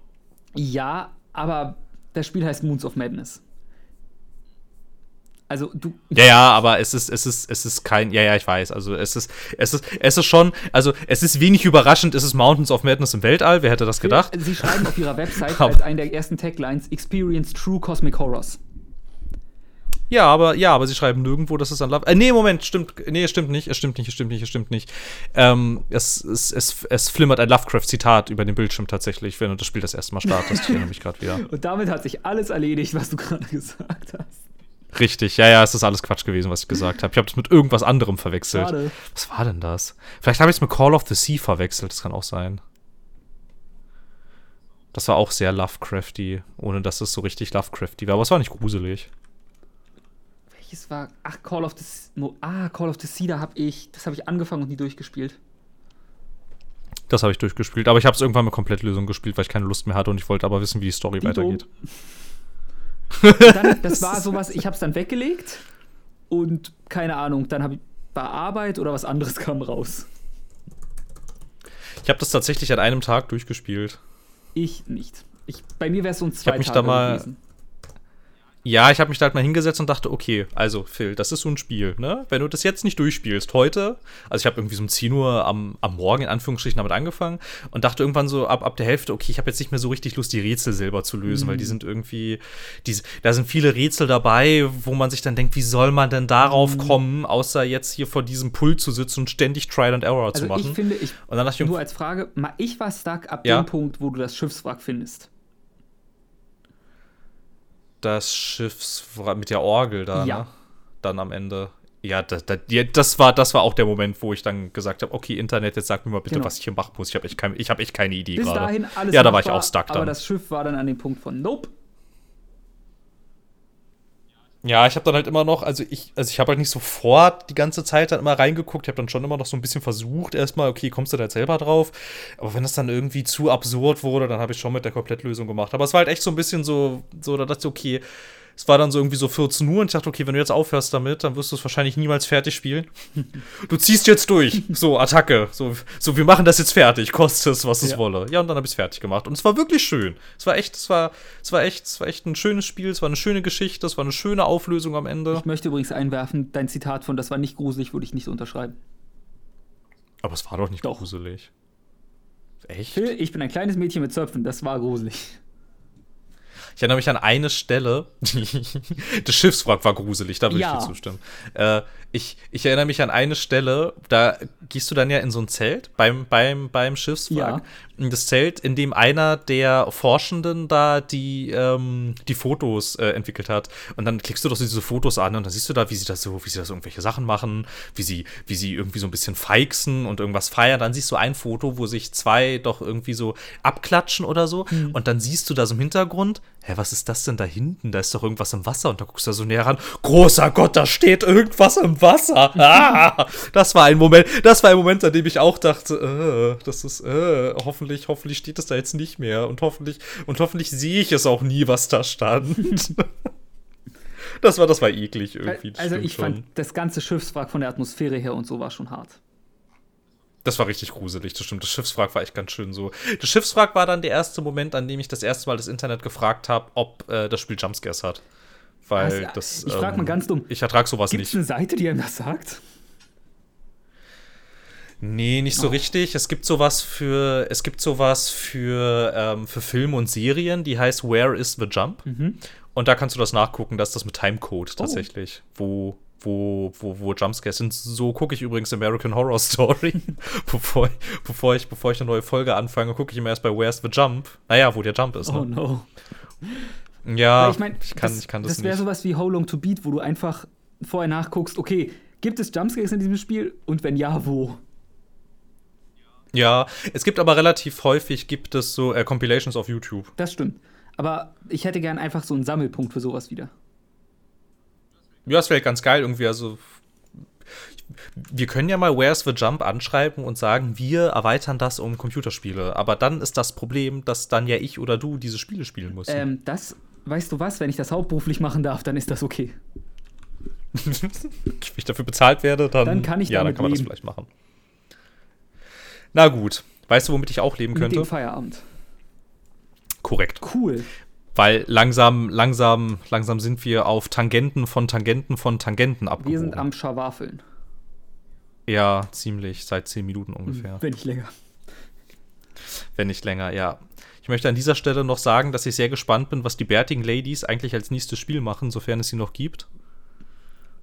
Ja, aber das Spiel heißt Moons of Madness. Also du. Ja, ja, aber es ist, es ist, es ist kein, ja, ja, ich weiß. Also es ist, es ist, es ist schon, also es ist wenig überraschend, es ist Mountains of Madness im Weltall. Wer hätte das gedacht? Sie schreiben auf ihrer Website als einen der ersten Taglines Experience True Cosmic Horrors. Ja, aber ja, aber sie schreiben nirgendwo, dass es an Love. Äh, nee, Moment, stimmt. Nee, es stimmt nicht, es stimmt nicht, es stimmt nicht, es stimmt nicht. Ähm, es, es, es, es flimmert ein Lovecraft-Zitat über den Bildschirm tatsächlich, wenn du das Spiel das erste Mal startest. Ich erinnere mich gerade wieder. Und damit hat sich alles erledigt, was du gerade gesagt hast. Richtig, ja, ja, es ist alles Quatsch gewesen, was ich gesagt habe. Ich habe das mit irgendwas anderem verwechselt. Schade. Was war denn das? Vielleicht habe ich es mit Call of the Sea verwechselt, das kann auch sein. Das war auch sehr Lovecrafty, ohne dass es so richtig Lovecrafty war, aber es war nicht gruselig. Welches war. Ach, Call of the Sea. Ah, Call of the Sea, da habe ich. Das habe ich angefangen und nie durchgespielt. Das habe ich durchgespielt, aber ich habe es irgendwann mit Komplettlösung gespielt, weil ich keine Lust mehr hatte und ich wollte aber wissen, wie die Story Dito. weitergeht. Dann, das war sowas, ich habe es dann weggelegt und keine Ahnung, dann habe ich war Arbeit oder was anderes kam raus. Ich habe das tatsächlich an einem Tag durchgespielt. Ich nicht. Ich, bei mir wäre es so ein Ich zwei habe mich Tage da mal. gewesen. Ja, ich habe mich da halt mal hingesetzt und dachte, okay, also Phil, das ist so ein Spiel, ne? Wenn du das jetzt nicht durchspielst, heute, also ich habe irgendwie so um 10 Uhr am, am Morgen in Anführungsstrichen damit angefangen und dachte irgendwann so ab, ab der Hälfte, okay, ich habe jetzt nicht mehr so richtig Lust, die Rätsel selber zu lösen, weil die sind irgendwie, die, da sind viele Rätsel dabei, wo man sich dann denkt, wie soll man denn darauf kommen, außer jetzt hier vor diesem Pult zu sitzen und ständig Trial and Error zu Also machen. ich finde, ich, und dann dachte ich, nur als Frage, ich war stuck ab Ja. dem Punkt, wo du das Schiffswrack findest. Das Schiff mit der Orgel da, Ja. ne? Dann am Ende. Ja, das, das, das, war, das war auch der Moment, wo ich dann gesagt habe, okay, Internet, jetzt sag mir mal bitte, Genau. was ich hier machen muss. Ich habe echt, kein, ich hab echt keine Idee gerade. Ja, da war ich auch stuck Aber dann. das Schiff war dann an dem Punkt von Nope. Ja, ich habe dann halt immer noch, also ich, also ich habe halt nicht sofort die ganze Zeit dann immer reingeguckt. Ich habe dann schon immer noch so ein bisschen versucht, erstmal, okay, kommst du da jetzt selber drauf? Aber wenn das dann irgendwie zu absurd wurde, dann habe ich schon mit der Komplettlösung gemacht. Aber es war halt echt so ein bisschen so, so da dachte ich, okay, es war dann so irgendwie so 14 Uhr und ich dachte, okay, wenn du jetzt aufhörst damit, dann wirst du es wahrscheinlich niemals fertig spielen. Du ziehst jetzt durch. So, Attacke. So, so wir machen das jetzt fertig, kostet es, was es Ja. wolle. Ja, und dann habe ich es fertig gemacht. Und es war wirklich schön. Es war echt, es war, es war echt, es war echt ein schönes Spiel, es war eine schöne Geschichte, es war eine schöne Auflösung am Ende. Ich möchte übrigens einwerfen, dein Zitat von das war nicht gruselig, würde ich nicht unterschreiben. Aber es war doch nicht Doch. gruselig. Echt? Ich bin ein kleines Mädchen mit Zöpfen, das war gruselig. Ich erinnere mich an eine Stelle. das Schiffswrack war gruselig, da würde Ja. ich dir zustimmen. Äh, ich, ich erinnere mich an eine Stelle, da gehst du dann ja in so ein Zelt beim, beim, beim Schiffswrack. In das Zelt, in dem einer der Forschenden da die, ähm, die Fotos äh, entwickelt hat. Und dann klickst du doch diese Fotos an und dann siehst du da, wie sie das so, wie sie da so irgendwelche Sachen machen, wie sie, wie sie irgendwie so ein bisschen feixen und irgendwas feiern. Dann siehst du ein Foto, wo sich zwei doch irgendwie so abklatschen oder so. Und dann siehst du da so im Hintergrund, hä, was ist das denn da hinten? Da ist doch irgendwas im Wasser. Und da guckst du da so näher ran. Großer Gott, da steht irgendwas im Wasser. Ah, das war ein Moment, das war ein Moment, an dem ich auch dachte, äh, das ist, äh, hoffentlich, hoffentlich steht es da jetzt nicht mehr. Und hoffentlich, und hoffentlich sehe ich es auch nie, was da stand. das war, das war eklig irgendwie. also ich schon. fand das ganze Schiffswrack von der Atmosphäre her und so war schon hart. Das war richtig gruselig, das stimmt. Das Schiffswrack war echt ganz schön so. Das Schiffswrack war dann der erste Moment, an dem ich das erste Mal das Internet gefragt habe, ob äh, das Spiel Jumpscares hat. Weil Was? das. Ich frag mal ähm, ganz dumm. Ich ertrag sowas Gibt es nicht. eine Seite, die einem das sagt? Nee, nicht so Oh. richtig. Es gibt sowas für, es gibt sowas für, ähm, für Filme und Serien, die heißt Where is the Jump? Mhm. Und da kannst du das nachgucken, dass das mit Timecode Oh. tatsächlich, wo, wo, wo, wo Jumpscares sind. So gucke ich übrigens American Horror Story. bevor, ich, bevor, ich, bevor ich eine neue Folge anfange, gucke ich immer erst bei Where's the Jump? Naja, wo der Jump ist. Oh Ne? no. Ja, Weil ich meine, ich, kann, das, ich kann das, das wäre sowas wie How Long to Beat, wo du einfach vorher nachguckst, okay, gibt es Jumpscares in diesem Spiel? Und wenn ja, wo? Ja, es gibt aber relativ häufig gibt es so äh, Compilations auf YouTube. Das stimmt. Aber ich hätte gern einfach so einen Sammelpunkt für sowas wieder. Ja, das wäre ganz geil irgendwie. Also, wir können ja mal Where's the Jump anschreiben und sagen, wir erweitern das um Computerspiele. Aber dann ist das Problem, dass dann ja ich oder du diese Spiele spielen muss. Ähm, das, weißt du was, wenn ich das hauptberuflich machen darf, dann ist das okay. Wenn ich dafür bezahlt werde, dann, Dann kann ich ja, dann kann man leben. das vielleicht machen. Na gut. Weißt du, womit ich auch leben Mit könnte? dem Feierabend. Korrekt. Cool. Weil langsam, langsam, langsam sind wir auf Tangenten von Tangenten von Tangenten abgebogen. Wir sind am Schawafeln. Ja, ziemlich. Seit zehn Minuten ungefähr. Wenn nicht länger. Wenn nicht länger, ja. Ich möchte an dieser Stelle noch sagen, dass ich sehr gespannt bin, was die bärtigen Ladies eigentlich als nächstes Spiel machen, sofern es sie noch gibt.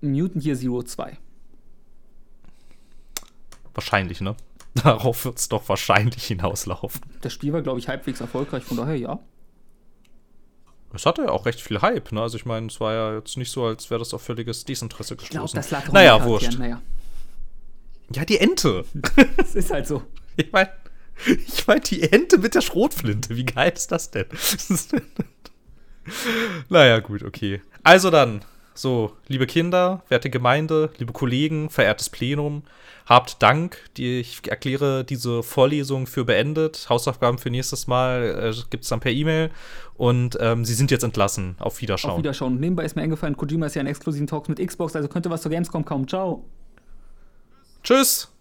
Mutant Year Zero 2. Wahrscheinlich, ne? Darauf wird es doch wahrscheinlich hinauslaufen. Das Spiel war, glaube ich, halbwegs erfolgreich, von daher ja. Es hatte ja auch recht viel Hype, ne? Also ich meine, es war ja jetzt nicht so, als wäre das auf völliges Desinteresse Ich glaube, gestoßen. das lag naja, wurscht. Naja, Ja, die Ente. es ist halt so. Ich meine, ich mein, die Ente mit der Schrotflinte. Wie geil ist das denn? naja, gut, okay. Also dann, so, liebe Kinder, werte Gemeinde, liebe Kollegen, verehrtes Plenum, habt Dank. Die, ich erkläre diese Vorlesung für beendet. Hausaufgaben für nächstes Mal äh, gibt es dann per E-Mail. Und ähm, Sie sind jetzt entlassen. Auf Wiederschauen. Auf Wiederschauen. Nebenbei ist mir eingefallen, Kojima ist ja in exklusiven Talks mit Xbox, also könnte was zur Gamescom kommen. Ciao. Tschüss.